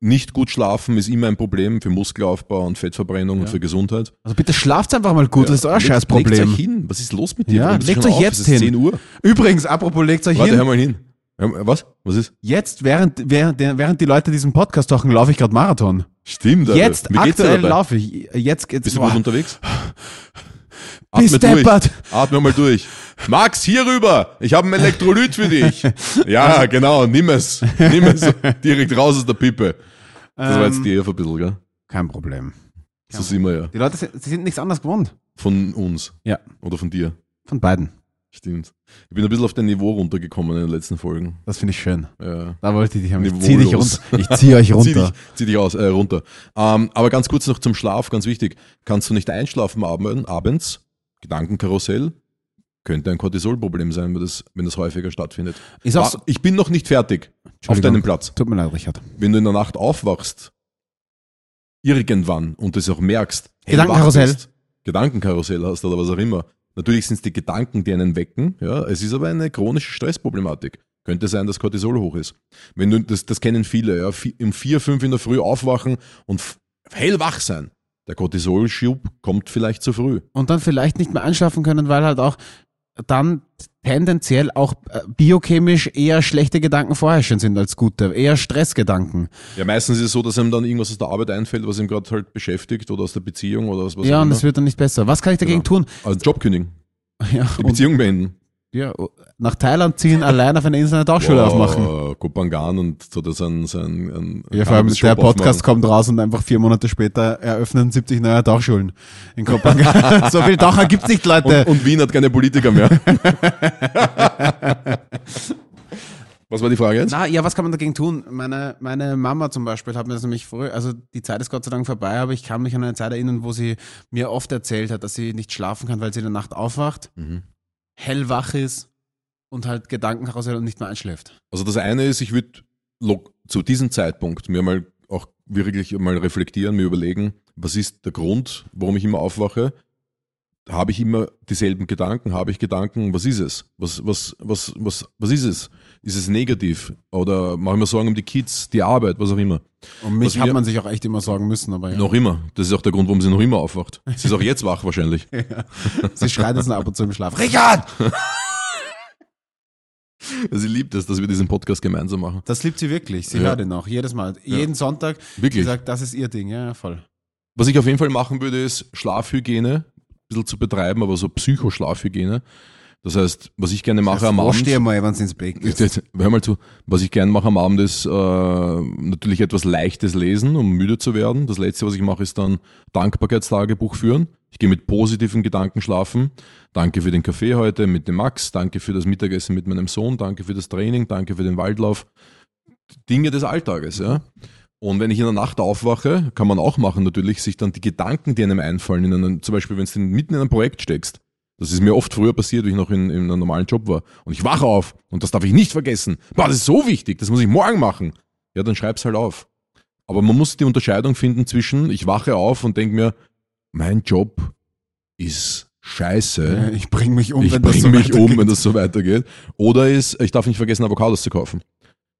nicht gut schlafen ist immer ein Problem für Muskelaufbau und Fettverbrennung und Ja. für Gesundheit. Also bitte schlaft einfach mal gut, das ist euer Legt- Legt Scheißproblem. euch hin. Was ist los mit dir? Ja, bist legt euch auf? jetzt hin. 10 Uhr. Übrigens, apropos, legt euch Warte, hör hin. mal hin. Hör- Was? Was ist? Jetzt, während, während, während die Leute diesen Podcast machen, laufe ich gerade Marathon. Stimmt, Alter. Jetzt, Wie aktuell laufe ich. Jetzt geht's. Bist du gut unterwegs? Bis Atme durch. deppert. Atme mal durch. Max, hier rüber. Ich habe ein Elektrolyt für dich. Ja, genau. Nimm es. Nimm es direkt raus aus der Pippe. Das war jetzt Ähm, die Elf ein bisschen, gell? Kein Problem. So sind wir ja. Die Leute sind, sie sind nichts anderes gewohnt. Von uns. Ja. Oder von dir. Von beiden. Stimmt. Ich bin ein bisschen auf dein Niveau runtergekommen in den letzten Folgen. Das finde ich schön. Ja. Da wollte ich dich haben. Ich zieh dich runter. Ich zieh euch Zieh runter. dich, zieh dich aus, äh, runter. Ähm, aber ganz kurz noch zum Schlaf, ganz wichtig. Kannst du nicht einschlafen ab- abends? Gedankenkarussell? Könnte ein Cortisolproblem sein, wenn das, wenn das häufiger stattfindet. Ah, so, Ich bin noch nicht fertig. Auf deinem Platz. Tut mir leid, Richard. Wenn du in der Nacht aufwachst, irgendwann und das auch merkst, Gedankenkarussell. hellwach bist, Gedankenkarussell hast oder was auch immer. Natürlich sind es die Gedanken, die einen wecken. Ja, es ist aber eine chronische Stressproblematik. Könnte sein, dass Cortisol hoch ist. Wenn du, das, das kennen viele, ja, um vier, fünf in der Früh aufwachen und hellwach sein. Der Cortisolschub kommt vielleicht zu früh. Und dann vielleicht nicht mehr einschlafen können, weil halt auch dann tendenziell auch äh, biochemisch eher schlechte Gedanken vorherrschend sind als gute, eher Stressgedanken. Ja, meistens ist es so, dass einem dann irgendwas aus der Arbeit einfällt, was ihm gerade halt beschäftigt oder aus der Beziehung oder aus was ja, und das wird dann nicht besser. Was kann ich dagegen tun? Also Job kündigen, Ja, die Beziehung beenden. Ja, nach Thailand ziehen, allein auf einer Insel eine Tauchschule aufmachen. Wow, Kopangan und so das ein, ein, ein Ja, vor allem der Podcast aufmachen. kommt raus und einfach vier Monate später eröffnen 70 neue Tauchschulen in Kopenhagen. so viele Taucher gibt's nicht, Leute. Und, und Wien hat keine Politiker mehr. Was war die Frage jetzt? Na, ja, was kann man dagegen tun? Meine, meine Mama zum Beispiel hat mir das nämlich früh, also die Zeit ist Gott sei Dank vorbei, aber ich kann mich an eine Zeit erinnern, wo sie mir oft erzählt hat, dass sie nicht schlafen kann, weil sie in der Nacht aufwacht, Mhm. Hellwach ist und halt Gedankenkarussell und nicht mehr einschläft. Also das eine ist, ich würde zu diesem Zeitpunkt mir mal auch wirklich mal reflektieren, mir überlegen, was ist der Grund, warum ich immer aufwache? Habe ich immer dieselben Gedanken? Habe ich Gedanken? Was ist es? Was, was, was, was, was ist es? Ist es negativ? Oder mache ich mir Sorgen um die Kids, die Arbeit, was auch immer? Um mich Was hat wir- man sich auch echt immer sorgen müssen, aber ja. Noch immer. Das ist auch der Grund, warum sie noch immer aufwacht. Sie ist auch jetzt wach wahrscheinlich. Sie schreit jetzt ab und zu im Schlaf. Richard! Sie liebt es, dass wir diesen Podcast gemeinsam machen. Das liebt sie wirklich. Sie Ja. hört ihn auch jedes Mal. Jeden Sonntag. Wirklich. Sie sagt, das ist ihr Ding. Ja, ja, voll. Was ich auf jeden Fall machen würde, ist Schlafhygiene bisschen zu betreiben, aber so Psychoschlafhygiene. Das heißt, was ich gerne mache am Abend. Steh mal, wenn ins Bett geht. jetzt, hör mal zu. Was ich gerne mache am Abend ist äh, natürlich etwas Leichtes lesen, um müde zu werden. Das Letzte, was ich mache, ist dann Dankbarkeitstagebuch führen. Ich gehe mit positiven Gedanken schlafen. Danke für den Kaffee heute mit dem Max. Danke für das Mittagessen mit meinem Sohn. Danke für das Training. Danke für den Waldlauf. Dinge des Alltages, ja. Und wenn ich in der Nacht aufwache, kann man auch machen natürlich, sich dann die Gedanken, die einem einfallen, in einem, zum Beispiel, wenn du mitten in einem Projekt steckst, das ist mir oft früher passiert, wie ich noch in, in einem normalen Job war. Und ich wache auf und das darf ich nicht vergessen. Boah, das ist so wichtig, das muss ich morgen machen. Ja, dann schreib's halt auf. Aber man muss die Unterscheidung finden zwischen, ich wache auf und denke mir, mein Job ist scheiße. Ich bring mich um, ich wenn das bringe so mich um, wenn das so weitergeht. Oder ist, ich darf nicht vergessen, Avocados zu kaufen.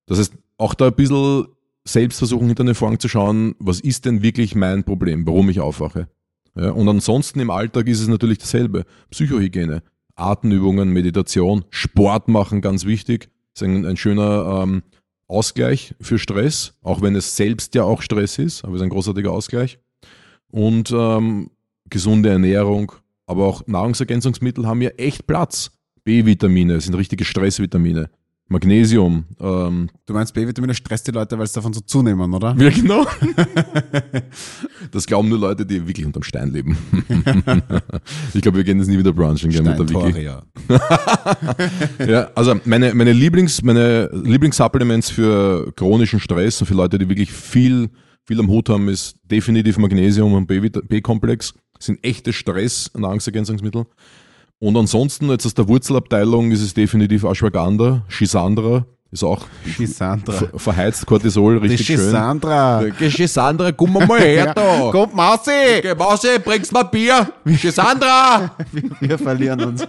Das heißt, auch da ein bisschen Selbstversuchung hinter den Vorhang zu schauen, was ist denn wirklich mein Problem, warum ich aufwache. Ja, und ansonsten im Alltag ist es natürlich dasselbe. Psychohygiene, Atemübungen, Meditation, Sport machen, ganz wichtig. Das ist ein, ein schöner ähm, Ausgleich für Stress, auch wenn es selbst ja auch Stress ist, aber es ist ein großartiger Ausgleich. Und ähm, gesunde Ernährung, aber auch Nahrungsergänzungsmittel haben ja echt Platz. B-Vitamine sind richtige Stressvitamine. Magnesium. Ähm, Du meinst, B-Vitamine stresst die Leute, weil es davon so zunehmen, oder? ja, genau. das glauben nur Leute, die wirklich unterm Stein leben. ich glaube, wir gehen jetzt nie wieder brunchen gehen mit der Wiki. ja. Also meine, meine Lieblings, meine Lieblingssupplements für chronischen Stress und für Leute, die wirklich viel, viel am Hut haben, ist definitiv Magnesium und B-Komplex. Sind echte Stress-Nahrungsergänzungsmittel. Und ansonsten, jetzt aus der Wurzelabteilung, ist es definitiv Ashwagandha, Schisandra, ist auch Die Sandra. ver- verheizt Cortisol, Die richtig schön. Sandra. Schisandra, komm mal her da. Kommt Mausi! Geh Mause, bringst mal Bier. Schisandra! Wir, wir verlieren uns.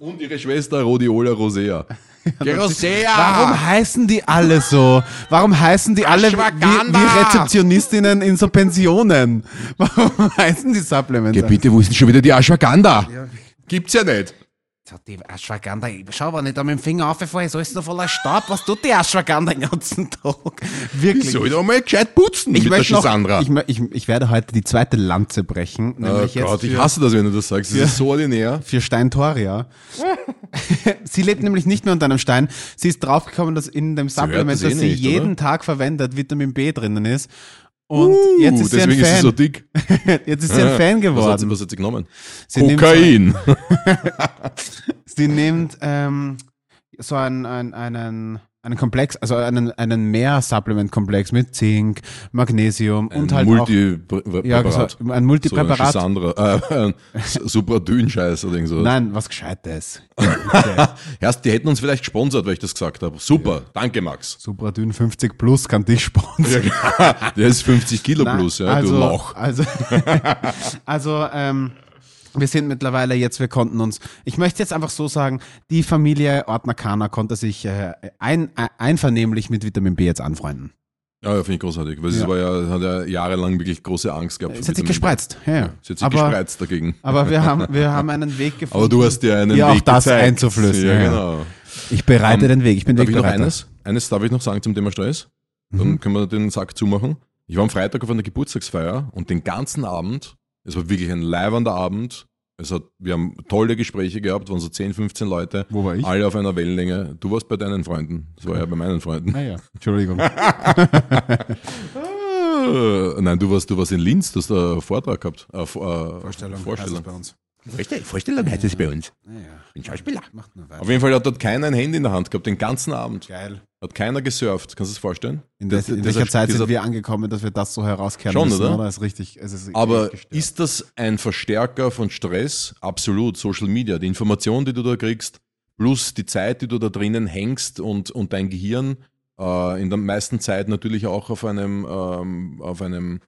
Und ihre Schwester Rhodiola Rosea. Geh Rosea! Warum heißen die alle so? Warum heißen die alle wie, wie Rezeptionistinnen in so Pensionen? Warum heißen die Supplements? Bitte, wo ist denn schon wieder die Ashwagandha? Gibt's ja nicht. So, die Ashwagandha, schau, wenn ich da mit dem Finger auffalle, ist alles noch voller Staub. Was tut die Ashwagandha den ganzen Tag? Ich Wirklich. soll doch mal gescheit putzen Ich, mit der Schisandra. ich, ich, ich werde heute die zweite Lanze brechen, oh Gott, ich hasse das, wenn du das sagst. Das ist so ordinär. für Steintoria. sie lebt nämlich nicht mehr unter einem Stein. Sie ist draufgekommen, dass in dem Supplement, das eh das sie nicht, jeden oder? Tag verwendet, Vitamin B drinnen ist. Und Uh, jetzt ist sie ein deswegen ist sie Fan. so dick. jetzt ist sie ein Fan Was hat, sie, geworden. was hat sie genommen? Sie nimmt Kokain. Sie nimmt ähm, so einen, einen, einen, einen Komplex, also einen, einen Mehr-Supplement-Komplex mit Zink, Magnesium und halt auch ja, so ein Multipräparat. So ein Schisandra, äh, ein Supradyn-Scheiß oder irgend so. Nein, was Gescheites. Erst, die hätten uns vielleicht gesponsert, weil ich das gesagt habe. Super, danke Max. Supradyn 50 Plus kann dich sponsern. Der ist 50 Kilo Nein, plus, ja, also, du Lauch. Also, also ähm, wir sind mittlerweile jetzt, wir konnten uns, ich möchte jetzt einfach so sagen, die Familie Ortner-Kana konnte sich äh, ein, ein, einvernehmlich mit Vitamin B jetzt anfreunden. Ja, ja finde ich großartig, weil sie Ja. war ja, hat ja jahrelang wirklich große Angst gehabt. Es vor hat sich gespreizt. Ja, ja. Sie hat sich aber, gespreizt dagegen. aber wir haben, wir haben einen Weg gefunden. Aber du hast dir einen Ja, auch Weg das gezeigt. einzuflößen, Ja, genau. Ich bereite Ähm, den Weg. Ich bin Darf ich noch eines? Eines darf ich noch sagen zum Thema Stress? Dann Mhm. können wir den Sack zumachen. Ich war am Freitag auf einer Geburtstagsfeier und den ganzen Abend, es war wirklich ein leibernder Abend, Es hat, wir haben tolle Gespräche gehabt, waren so 10, 15 Leute. Wo war ich? Alle auf einer Wellenlänge. Du warst bei deinen Freunden. Das war ja bei meinen Freunden. Naja, Entschuldigung. Äh, Nein, du warst, du warst in Linz, du hast da einen Vortrag gehabt. Äh, Vor- Vorstellung. Vorstellung. bei uns. Vorstellung heißt es bei uns. Naja, Bin Schauspieler. macht nur Auf jeden Fall hat dort keiner ein Handy in der Hand gehabt, den ganzen Abend. Geil. Hat keiner gesurft. Kannst du das vorstellen? In, der, in welcher Zeit sind wir angekommen, dass wir das so herauskehren Schon, müssen, oder? oder? Ist richtig, es ist Aber ist das ein Verstärker von Stress? Absolut. Social Media, die Information, die du da kriegst, plus die Zeit, die du da drinnen hängst und, und dein Gehirn äh, in der meisten Zeit natürlich auch auf einem, ähm, auf einem,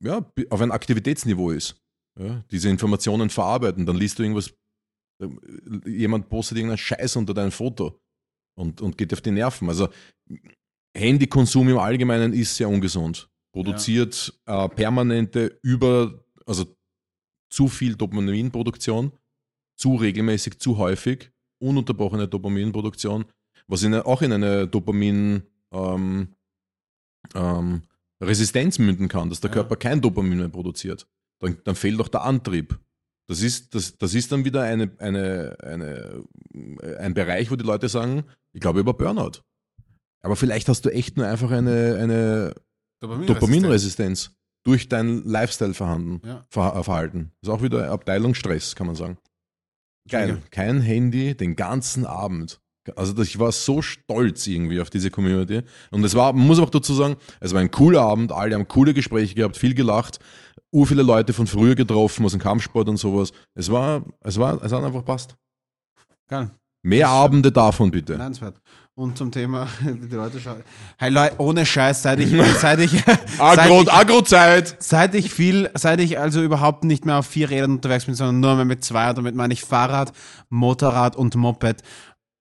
ja, auf einem Aktivitätsniveau ist. Ja, diese Informationen verarbeiten, dann liest du irgendwas, äh, jemand postet irgendeinen Scheiß unter dein Foto und, und geht auf die Nerven. Also Handykonsum im Allgemeinen ist sehr ungesund. Produziert äh, permanente über, also zu viel Dopaminproduktion, zu regelmäßig, zu häufig, ununterbrochene Dopaminproduktion, was in, auch in eine Dopamin ähm, ähm, Resistenz münden kann, dass der Ja. Körper kein Dopamin mehr produziert. Dann, dann fehlt doch der Antrieb. Das ist, das, das ist dann wieder eine, eine, eine, ein Bereich, wo die Leute sagen, ich glaube über Burnout. Aber vielleicht hast du echt nur einfach eine, eine Dopaminresistenz durch dein Lifestyle-Verhalten. Ja. Äh, Verhalten. Das ist auch wieder Abteilung Stress, kann man sagen. Geil. Kein Handy den ganzen Abend. Also ich war so stolz irgendwie auf diese Community. Und es war, man muss auch dazu sagen, es war ein cooler Abend, alle haben coole Gespräche gehabt, viel gelacht, ur viele Leute von früher getroffen, aus dem Kampfsport und sowas. Es war, es war, es hat einfach passt. Geil. Mehr Abende davon bitte. Nennenswert. Und zum Thema, die Leute schauen. Hey Leute, ohne Scheiß, seit ich, seit ich, Agro, Agro-Zeit! seit ich viel, seit ich also überhaupt nicht mehr auf vier Rädern unterwegs bin, sondern nur mehr mit zwei, und damit meine ich Fahrrad, Motorrad und Moped,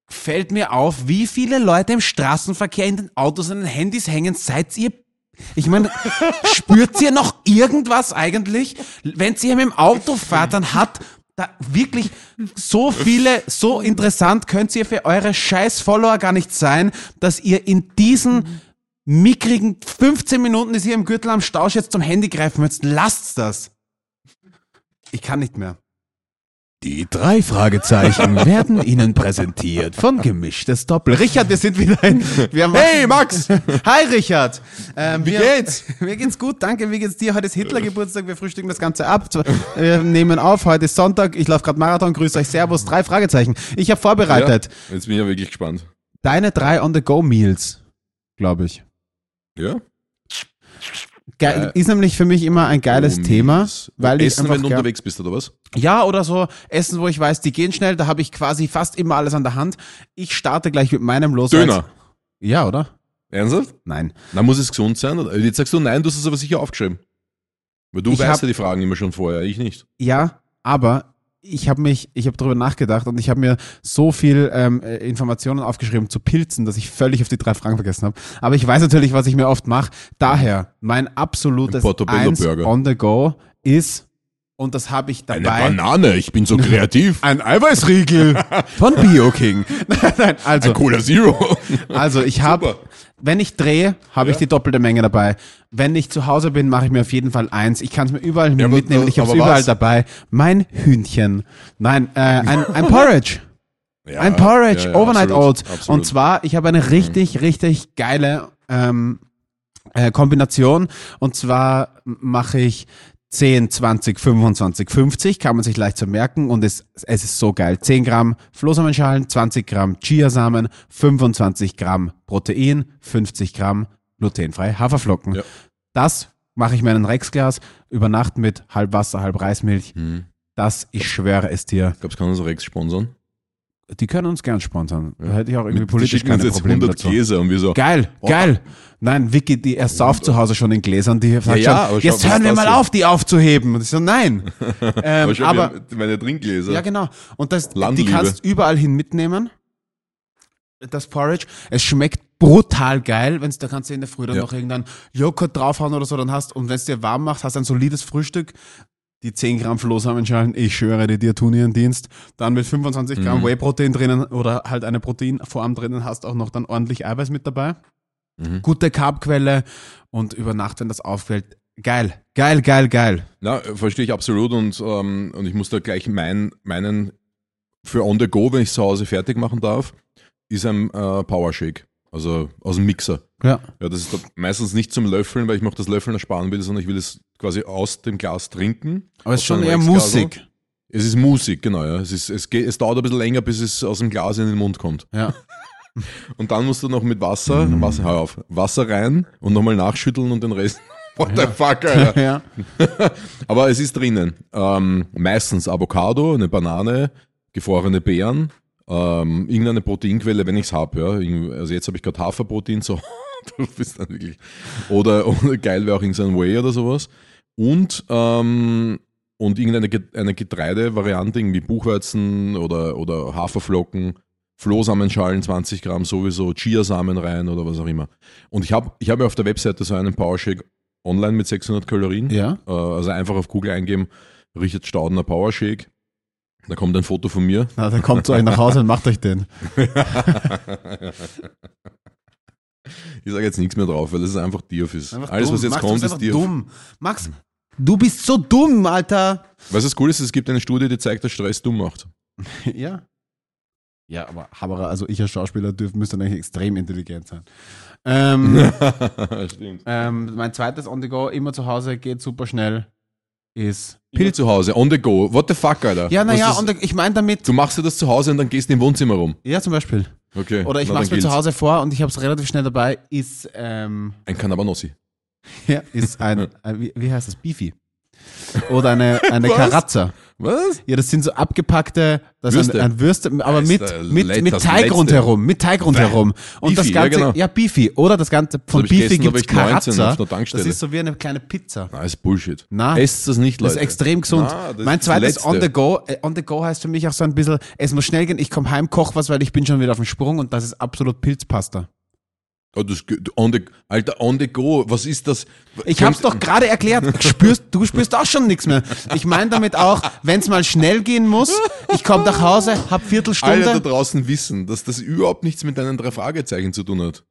fällt mir auf, wie viele Leute im Straßenverkehr in den Autos und den Handys hängen, seid ihr ich meine, spürt ihr noch irgendwas eigentlich? Wenn ihr mit dem Auto fahrt, dann hat da wirklich so viele, so interessant könnt ihr für eure scheiß Follower gar nicht sein, dass ihr in diesen mickrigen 15 Minuten, die ihr im Gürtel am Stausch jetzt zum Handy greifen müsst, lasst das. Ich kann nicht mehr. Die drei Fragezeichen werden Ihnen präsentiert von Gemischtes Doppel. Richard, wir sind wieder in. Wir haben Hey, Max! Hi Richard! Ähm, Wie wir, geht's? Mir geht's gut, danke. Wie geht's dir? Heute ist Hitler Geburtstag, wir frühstücken das Ganze ab. Wir nehmen auf, heute ist Sonntag, ich laufe gerade Marathon, grüße euch, Servus, drei Fragezeichen. Ich habe vorbereitet Ja, jetzt bin ich ja wirklich gespannt. deine drei On-the-Go-Meals, glaube ich. Ja? Ge Äh, ist nämlich für mich immer ein geiles Oh, Thema, weil ich Essen, wenn du unterwegs bist, oder was? Ja, oder so Essen, wo ich weiß, die gehen schnell, da habe ich quasi fast immer alles an der Hand. Ich starte gleich mit meinem los. Döner. Ja, oder? Ernsthaft? Nein. Na, muss es gesund sein? Oder- Jetzt sagst du nein, du hast es aber sicher aufgeschrieben. Weil du Ich weißt hab- ja die Fragen immer schon vorher, ich nicht. Ja, aber ich habe mich, ich habe darüber nachgedacht und ich habe mir so viel ähm, äh, Informationen aufgeschrieben zu Pilzen, dass ich völlig auf die drei Fragen vergessen habe. Aber ich weiß natürlich, was ich mir oft mache. Daher mein absolutes Eins on the go ist und das habe ich Eine dabei. Banane, ich bin so kreativ. Ein Eiweißriegel von BioKing. nein, nein, also Ein Cola Zero. Also ich habe. Wenn ich drehe, habe ich Ja. die doppelte Menge dabei. Wenn ich zu Hause bin, mache ich mir auf jeden Fall eins. Ich kann es mir überall Ja, aber- mitnehmen. Ich habe es aber überall was? dabei. Mein Hühnchen. Nein, äh, ein, ein Porridge. Ja, ein Porridge, Overnight absolut, Oats. absolut. Und zwar, ich habe eine richtig, richtig geile ähm, äh, Kombination. Und zwar mache ich 10, 20, 25, 50, kann man sich leicht so merken und es, es ist so geil. 10 Gramm Flohsamenschalen, 20 Gramm Chiasamen, 25 Gramm Protein, 50 Gramm glutenfrei Haferflocken. Ja. Das mache ich mir in ein Rexglas über Nacht mit halb Wasser, halb Reismilch. Hm. Das, ich schwöre es dir, Glaubst du, kann uns Rex sponsern? Die können uns gern sponsern. Da hätte ich auch irgendwie Mit- politisch keine jetzt Probleme 100 dazu. Gläser und wir so. Geil, Oh. geil. Nein, Vicky, die er sauft zu Hause schon in Gläsern, die sagt Ja, schon, jetzt hören wir mal für- auf, die aufzuheben. Und ich so, nein. ähm, Aber, schau, aber, meine Trinkgläser. ja genau. Und das, die kannst überall hin mitnehmen. Das Porridge. Es schmeckt brutal geil, wenn's, da kannst du in der Früh dann Ja. noch irgendeinen Joghurt draufhauen oder so, dann hast, und wenn es dir warm macht, hast du ein solides Frühstück. Die 10 Gramm Flohsamenschalen, ich schwöre dir, dir tun ihren Dienst. Dann mit 25 Mhm. Gramm Whey-Protein drinnen oder halt eine Proteinform drinnen, hast auch noch dann ordentlich Eiweiß mit dabei Mhm. gute Carbquelle und über Nacht, wenn das aufquellt, Geil, geil, geil, geil. Na, verstehe ich absolut und, ähm, und ich muss da gleich mein, meinen für on the go, wenn ich zu Hause fertig machen darf, ist ein äh, Power Shake. Also aus dem Mixer. Ja. Ja, das ist meistens nicht zum Löffeln, weil ich noch das Löffeln ersparen will, sondern ich will es quasi aus dem Glas trinken. Aber es ist schon eher. Musik. Es ist Musik, genau, ja. Es, ist, es, geht, es dauert ein bisschen länger, bis es aus dem Glas in den Mund kommt. Ja. Und dann musst du noch mit Wasser, Wasser, hör auf, Wasser rein und nochmal nachschütteln und den Rest. What the fuck, Alter. ja. Aber es ist drinnen. Ähm, meistens Avocado, eine Banane, gefrorene Beeren, ähm, irgendeine Proteinquelle, wenn ich's hab. Ja. Irgend- Also jetzt habe ich gerade Haferprotein, so du bist dann wirklich. Oder, oder geil wäre auch irgendein Whey oder sowas. Und, ähm, und irgendeine eine Getreidevariante, irgendwie Buchweizen oder, oder Haferflocken, Flohsamenschalen 20 Gramm sowieso, Chiasamen rein oder was auch immer. Und ich habe ich hab ja auf der Webseite so einen Powershake online mit 600 Kalorien. Ja. Äh, Also einfach auf Google eingeben, Richard Staudner Power Shake. Da kommt ein Foto von mir. Na, dann kommt zu euch nach Hause und macht euch den. Ich sage jetzt nichts mehr drauf, weil das ist einfach. Einfach Alles, dumm. was jetzt Max, du kommt, bist ist Dirf. dumm. Max, du bist so dumm, Alter. Was das cool ist, es gibt eine Studie, die zeigt, dass Stress dumm macht. Ja. Ja, aber Haberer, also ich als Schauspieler dürfte, müsste eigentlich extrem intelligent sein. Ähm, Stimmt. ähm, mein zweites On the Go, immer zu Hause, geht super schnell, ist Pilz zu Hause, on the go. What the fuck, Alter? Ja, naja, und ich meine damit, Du machst dir das zu Hause und dann gehst du im Wohnzimmer rum. ja zum Beispiel, Okay. oder ich na, dann mir zu. Hause vor und ich habe es relativ schnell dabei, ist, ähm, Ein Cannabanosi. ja, ist ein, ein wie, wie heißt das, Beefy. Oder eine, eine Was? Karazza. Was? Ja, das sind so abgepackte, das Würste. ist ein, ein Würste, aber mit, mit, mit das Teig Letzte. rundherum, mit Teig rundherum. Und das Beefy, ja, Ganze, ja, genau. Beefy. Oder das Ganze, von ich Beefy gibt's ich 19 auf Karazza. der Tankstelle. Das ist so wie eine kleine Pizza. Na, ist Bullshit. Na, Esst das nicht, Das Leute. ist extrem gesund. Na, das mein das zweites Letzte. On the Go. Äh, on the Go heißt für mich auch so ein bisschen, es muss schnell gehen, ich komme heim, koch was, weil ich bin schon wieder auf dem Sprung und das ist absolut Pilzpasta. Oh, das, on the, Alter, on the go. Was ist das? Ich hab's doch gerade erklärt. Spürst, du spürst auch schon nichts mehr. Ich meine damit auch, wenn es mal schnell gehen muss, ich komme nach Hause, hab Alle da Viertelstunde. draußen wissen, dass das überhaupt nichts mit deinen drei Fragezeichen zu tun hat.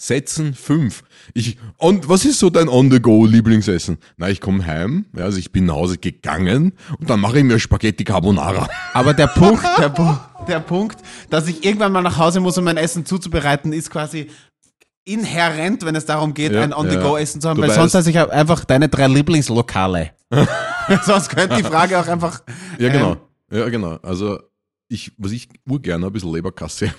Sätzen fünf. Ich, und was ist so dein On-the-Go-Lieblingsessen? Na, ich komme heim, ja, also ich bin nach Hause gegangen und dann mache ich mir Spaghetti Carbonara. Aber der Punkt, der, Pu- der Punkt, dass ich irgendwann mal nach Hause muss, um mein Essen zuzubereiten, ist quasi inhärent, wenn es darum geht, Ja, ein On-the-Go-Essen zu haben, Du weil weißt- sonst heiße ich einfach deine drei Lieblingslokale. sonst könnte die Frage auch einfach. Ja, genau. Ähm, Ja, genau. Also, ich, was ich urgern, ein bisschen Leberkasse.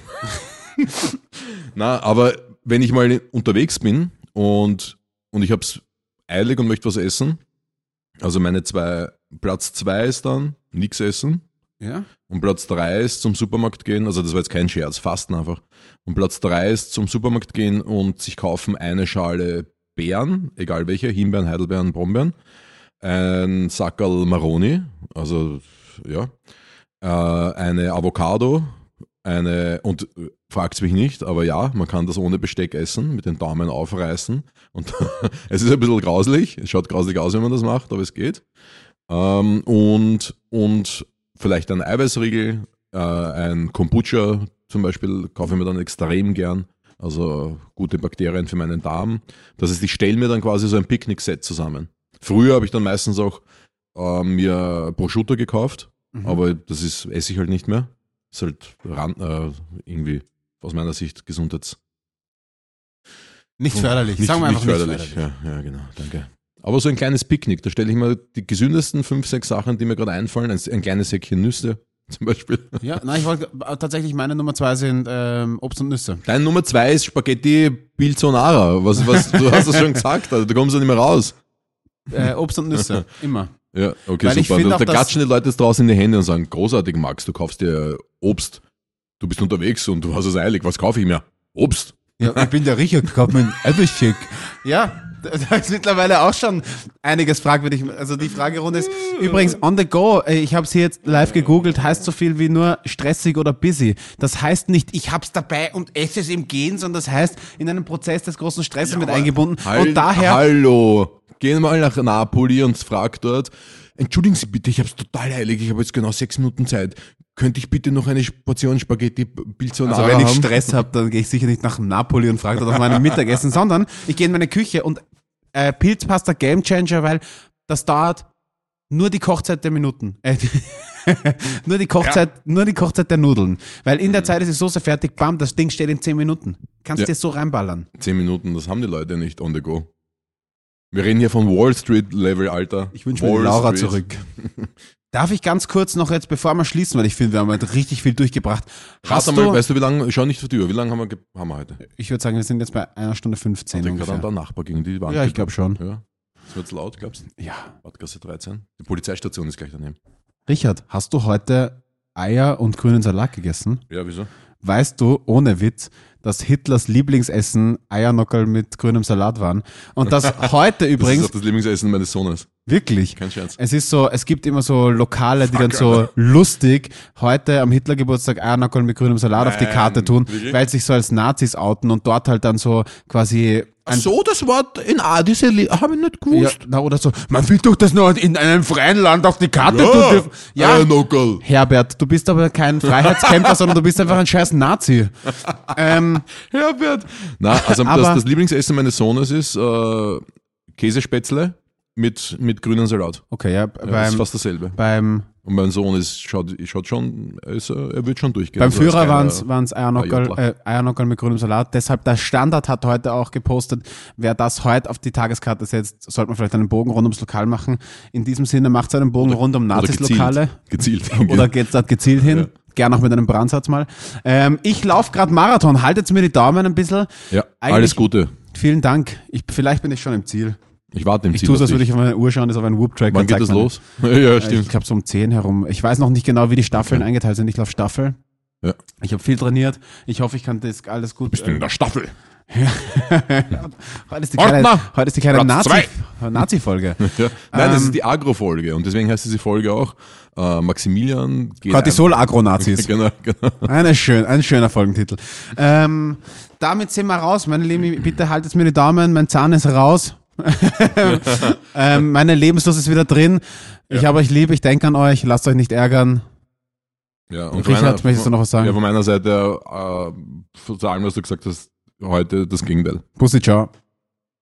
Na, aber wenn ich mal unterwegs bin und, und ich hab's eilig und möchte was essen, also meine zwei, Platz zwei ist dann nix essen ja. und Platz drei ist zum Supermarkt gehen, also das war jetzt kein Scherz, Fasten einfach. Und Platz drei ist zum Supermarkt gehen und sich kaufen eine Schale Beeren, egal welche, Himbeeren, Heidelbeeren, Brombeeren, ein Sackerl Maroni, also ja, äh, eine Avocado, eine, und äh, fragt's mich nicht, aber ja, man kann das ohne Besteck essen, mit den Daumen aufreißen. Und es ist ein bisschen grauslich, es schaut grauslich aus, wenn man das macht, aber es geht. Ähm, und, und vielleicht ein Eiweißriegel, äh, ein Kombucha zum Beispiel, kaufe ich mir dann extrem gern. Also gute Bakterien für meinen Darm. Das heißt, ich stelle mir dann quasi so ein Picknick-Set zusammen. Früher habe ich dann meistens auch äh, mir Prosciutto gekauft, Mhm. aber das ist, esse ich halt nicht mehr. Ist halt ran, äh, irgendwie aus meiner Sicht Gesundheits. Nicht förderlich. Nicht, Sagen wir einfach nicht nicht förderlich. förderlich. Ja, ja, genau, danke. Aber so ein kleines Picknick, da stelle ich mir die gesündesten fünf, sechs Sachen, die mir gerade einfallen, ein, ein kleines Säckchen Nüsse zum Beispiel. Ja, nein, ich wollte äh, tatsächlich meine Nummer zwei sind ähm, Obst und Nüsse. Dein Nummer zwei ist Spaghetti Pilzonara. Was, was, du hast das schon gesagt, also, da kommst du nicht mehr raus. Äh, Obst und Nüsse, immer. Ja, okay, Weil ich super. Da, auch, da dass- klatschen die Leute jetzt draußen in die Hände und sagen, großartig, Max, du kaufst dir Obst. Du bist unterwegs und du hast es eilig. Was kaufe ich mir? Obst. Ja, ich bin der Richard, ich hab mein Eiweißshake. Ja, da ist mittlerweile auch schon einiges fragwürdig. Also die Fragerunde ist übrigens on the go. Ich habe sie jetzt live gegoogelt, heißt so viel wie nur stressig oder busy. Das heißt nicht, ich hab's dabei und esse es im Gehen, sondern das heißt in einem Prozess des großen Stresses mit eingebunden. Hall- und daher Hallo. Geh mal nach Napoli und frag dort, entschuldigen Sie bitte, ich habe es total eilig, ich habe jetzt genau sechs Minuten Zeit. Könnte ich bitte noch eine Portion Spaghetti Pilzonara Also wenn ich? Stress habe, dann gehe ich sicher nicht nach Napoli und frage nach meinem Mittagessen, sondern ich gehe in meine Küche und äh, Pilzpasta Game Changer, weil das dauert nur die Kochzeit der Minuten. Äh, nur die Kochzeit, nur die Kochzeit der Nudeln. Weil in der Zeit ist die Soße fertig, bam, das Ding steht in 10 Minuten. Kannst Ja. dir so reinballern. Zehn Minuten, das haben die Leute nicht on the go. Wir reden hier von Wall Street Level, Alter. Ich wünsche mir Laura Street. zurück. Darf ich ganz kurz noch jetzt, bevor wir schließen, weil ich finde, wir haben heute richtig viel durchgebracht. Hast mal, du, weißt du, wie lange, schau nicht auf die Uhr, wie lange haben wir, haben wir heute? ich würde sagen, wir sind jetzt bei einer Stunde 15 Ich gerade ungefähr. der Nachbar gegen die Wand. Ja, ich glaube schon. Ja. Das wird laut, glaubst du? Ja. Badgasse 13. Die Polizeistation ist gleich daneben. Richard, hast du heute Eier und grünen Salat gegessen? Ja, wieso? Weißt du, ohne Witz, dass Hitlers Lieblingsessen Eiernockerl mit grünem Salat waren? Und dass heute Das ist übrigens, auch das Lieblingsessen meines Sohnes. wirklich, Kein Scherz. es ist so, es gibt immer so Lokale, die dann Fuck, so Alter. lustig heute am Hitlergeburtstag Eiernockerl mit grünem Salat auf die Nein, Karte tun, wirklich? weil sie sich so als Nazis outen und dort halt dann so quasi so, das Wort in A, diese habe ich nicht ja, na, oder so, man will doch das nur in einem freien Land auf die Karte tun dürfen. Ja, Nockel. Herbert, du bist aber kein Freiheitskämpfer, sondern du bist einfach ein scheiß Nazi. ähm, Herbert. Na, also Aber- das, das Lieblingsessen meines Sohnes ist äh, Käsespätzle mit, mit grünem Salat. okay, ja, Ja, das ist beim, fast dasselbe. beim, Und mein Sohn ist, schaut, schaut schon, er, ist, er wird schon durchgehen. beim Also als Führer waren es Eiernockerl, Jodler. äh, Eiernockerl mit grünem Salat. Deshalb, der Standard hat heute auch gepostet, wer das heute auf die Tageskarte setzt, sollte man vielleicht einen Bogen rund ums Lokal machen. In diesem Sinne macht einen Bogen rund um Oder Nazis-Lokale. Gezielt. gezielt. Oder geht's dort gezielt hin? Ja. Gern auch mit einem Brandsatz mal. Ähm, ich laufe gerade Marathon. Haltet mir die Daumen ein bisschen. ja, Eigentlich- alles Gute. Vielen Dank. Ich, vielleicht bin ich schon im Ziel. Ich warte im Ich Ziel tue es, als würde ich auf meine Uhr schauen, das ist auf einen Whoop-Track. Wann geht das los? ja, Ich stimmt. glaube so um 10 herum. Ich weiß noch nicht genau, wie die Staffeln eingeteilt sind. Ich laufe Staffel. Ja. Ich habe viel trainiert. Ich hoffe, ich kann das alles gut. Bist du in der Staffel? heute ist die kleine, Ordner! heute ist die kleine Nazi, Nazi-Folge. Ja. Nein, das Ähm, ist die Agro-Folge und deswegen heißt diese Folge auch äh, Maximilian geht Cortisol-Agro-Nazis. Genau, genau. Eine schön, ein schöner Folgentitel. Ähm, damit sind wir raus. Meine Lieben, bitte haltet mir die Daumen. Mein Zahn ist raus. ähm, meine Lebenslust ist wieder drin. Ich habe euch lieb. Ich denke an euch. Lasst euch nicht ärgern. Ja, Und Richard, möchtest du noch was sagen? Ja, von meiner Seite, äh, von allem, was du gesagt hast, heute das Gegenteil. Bussi, ciao.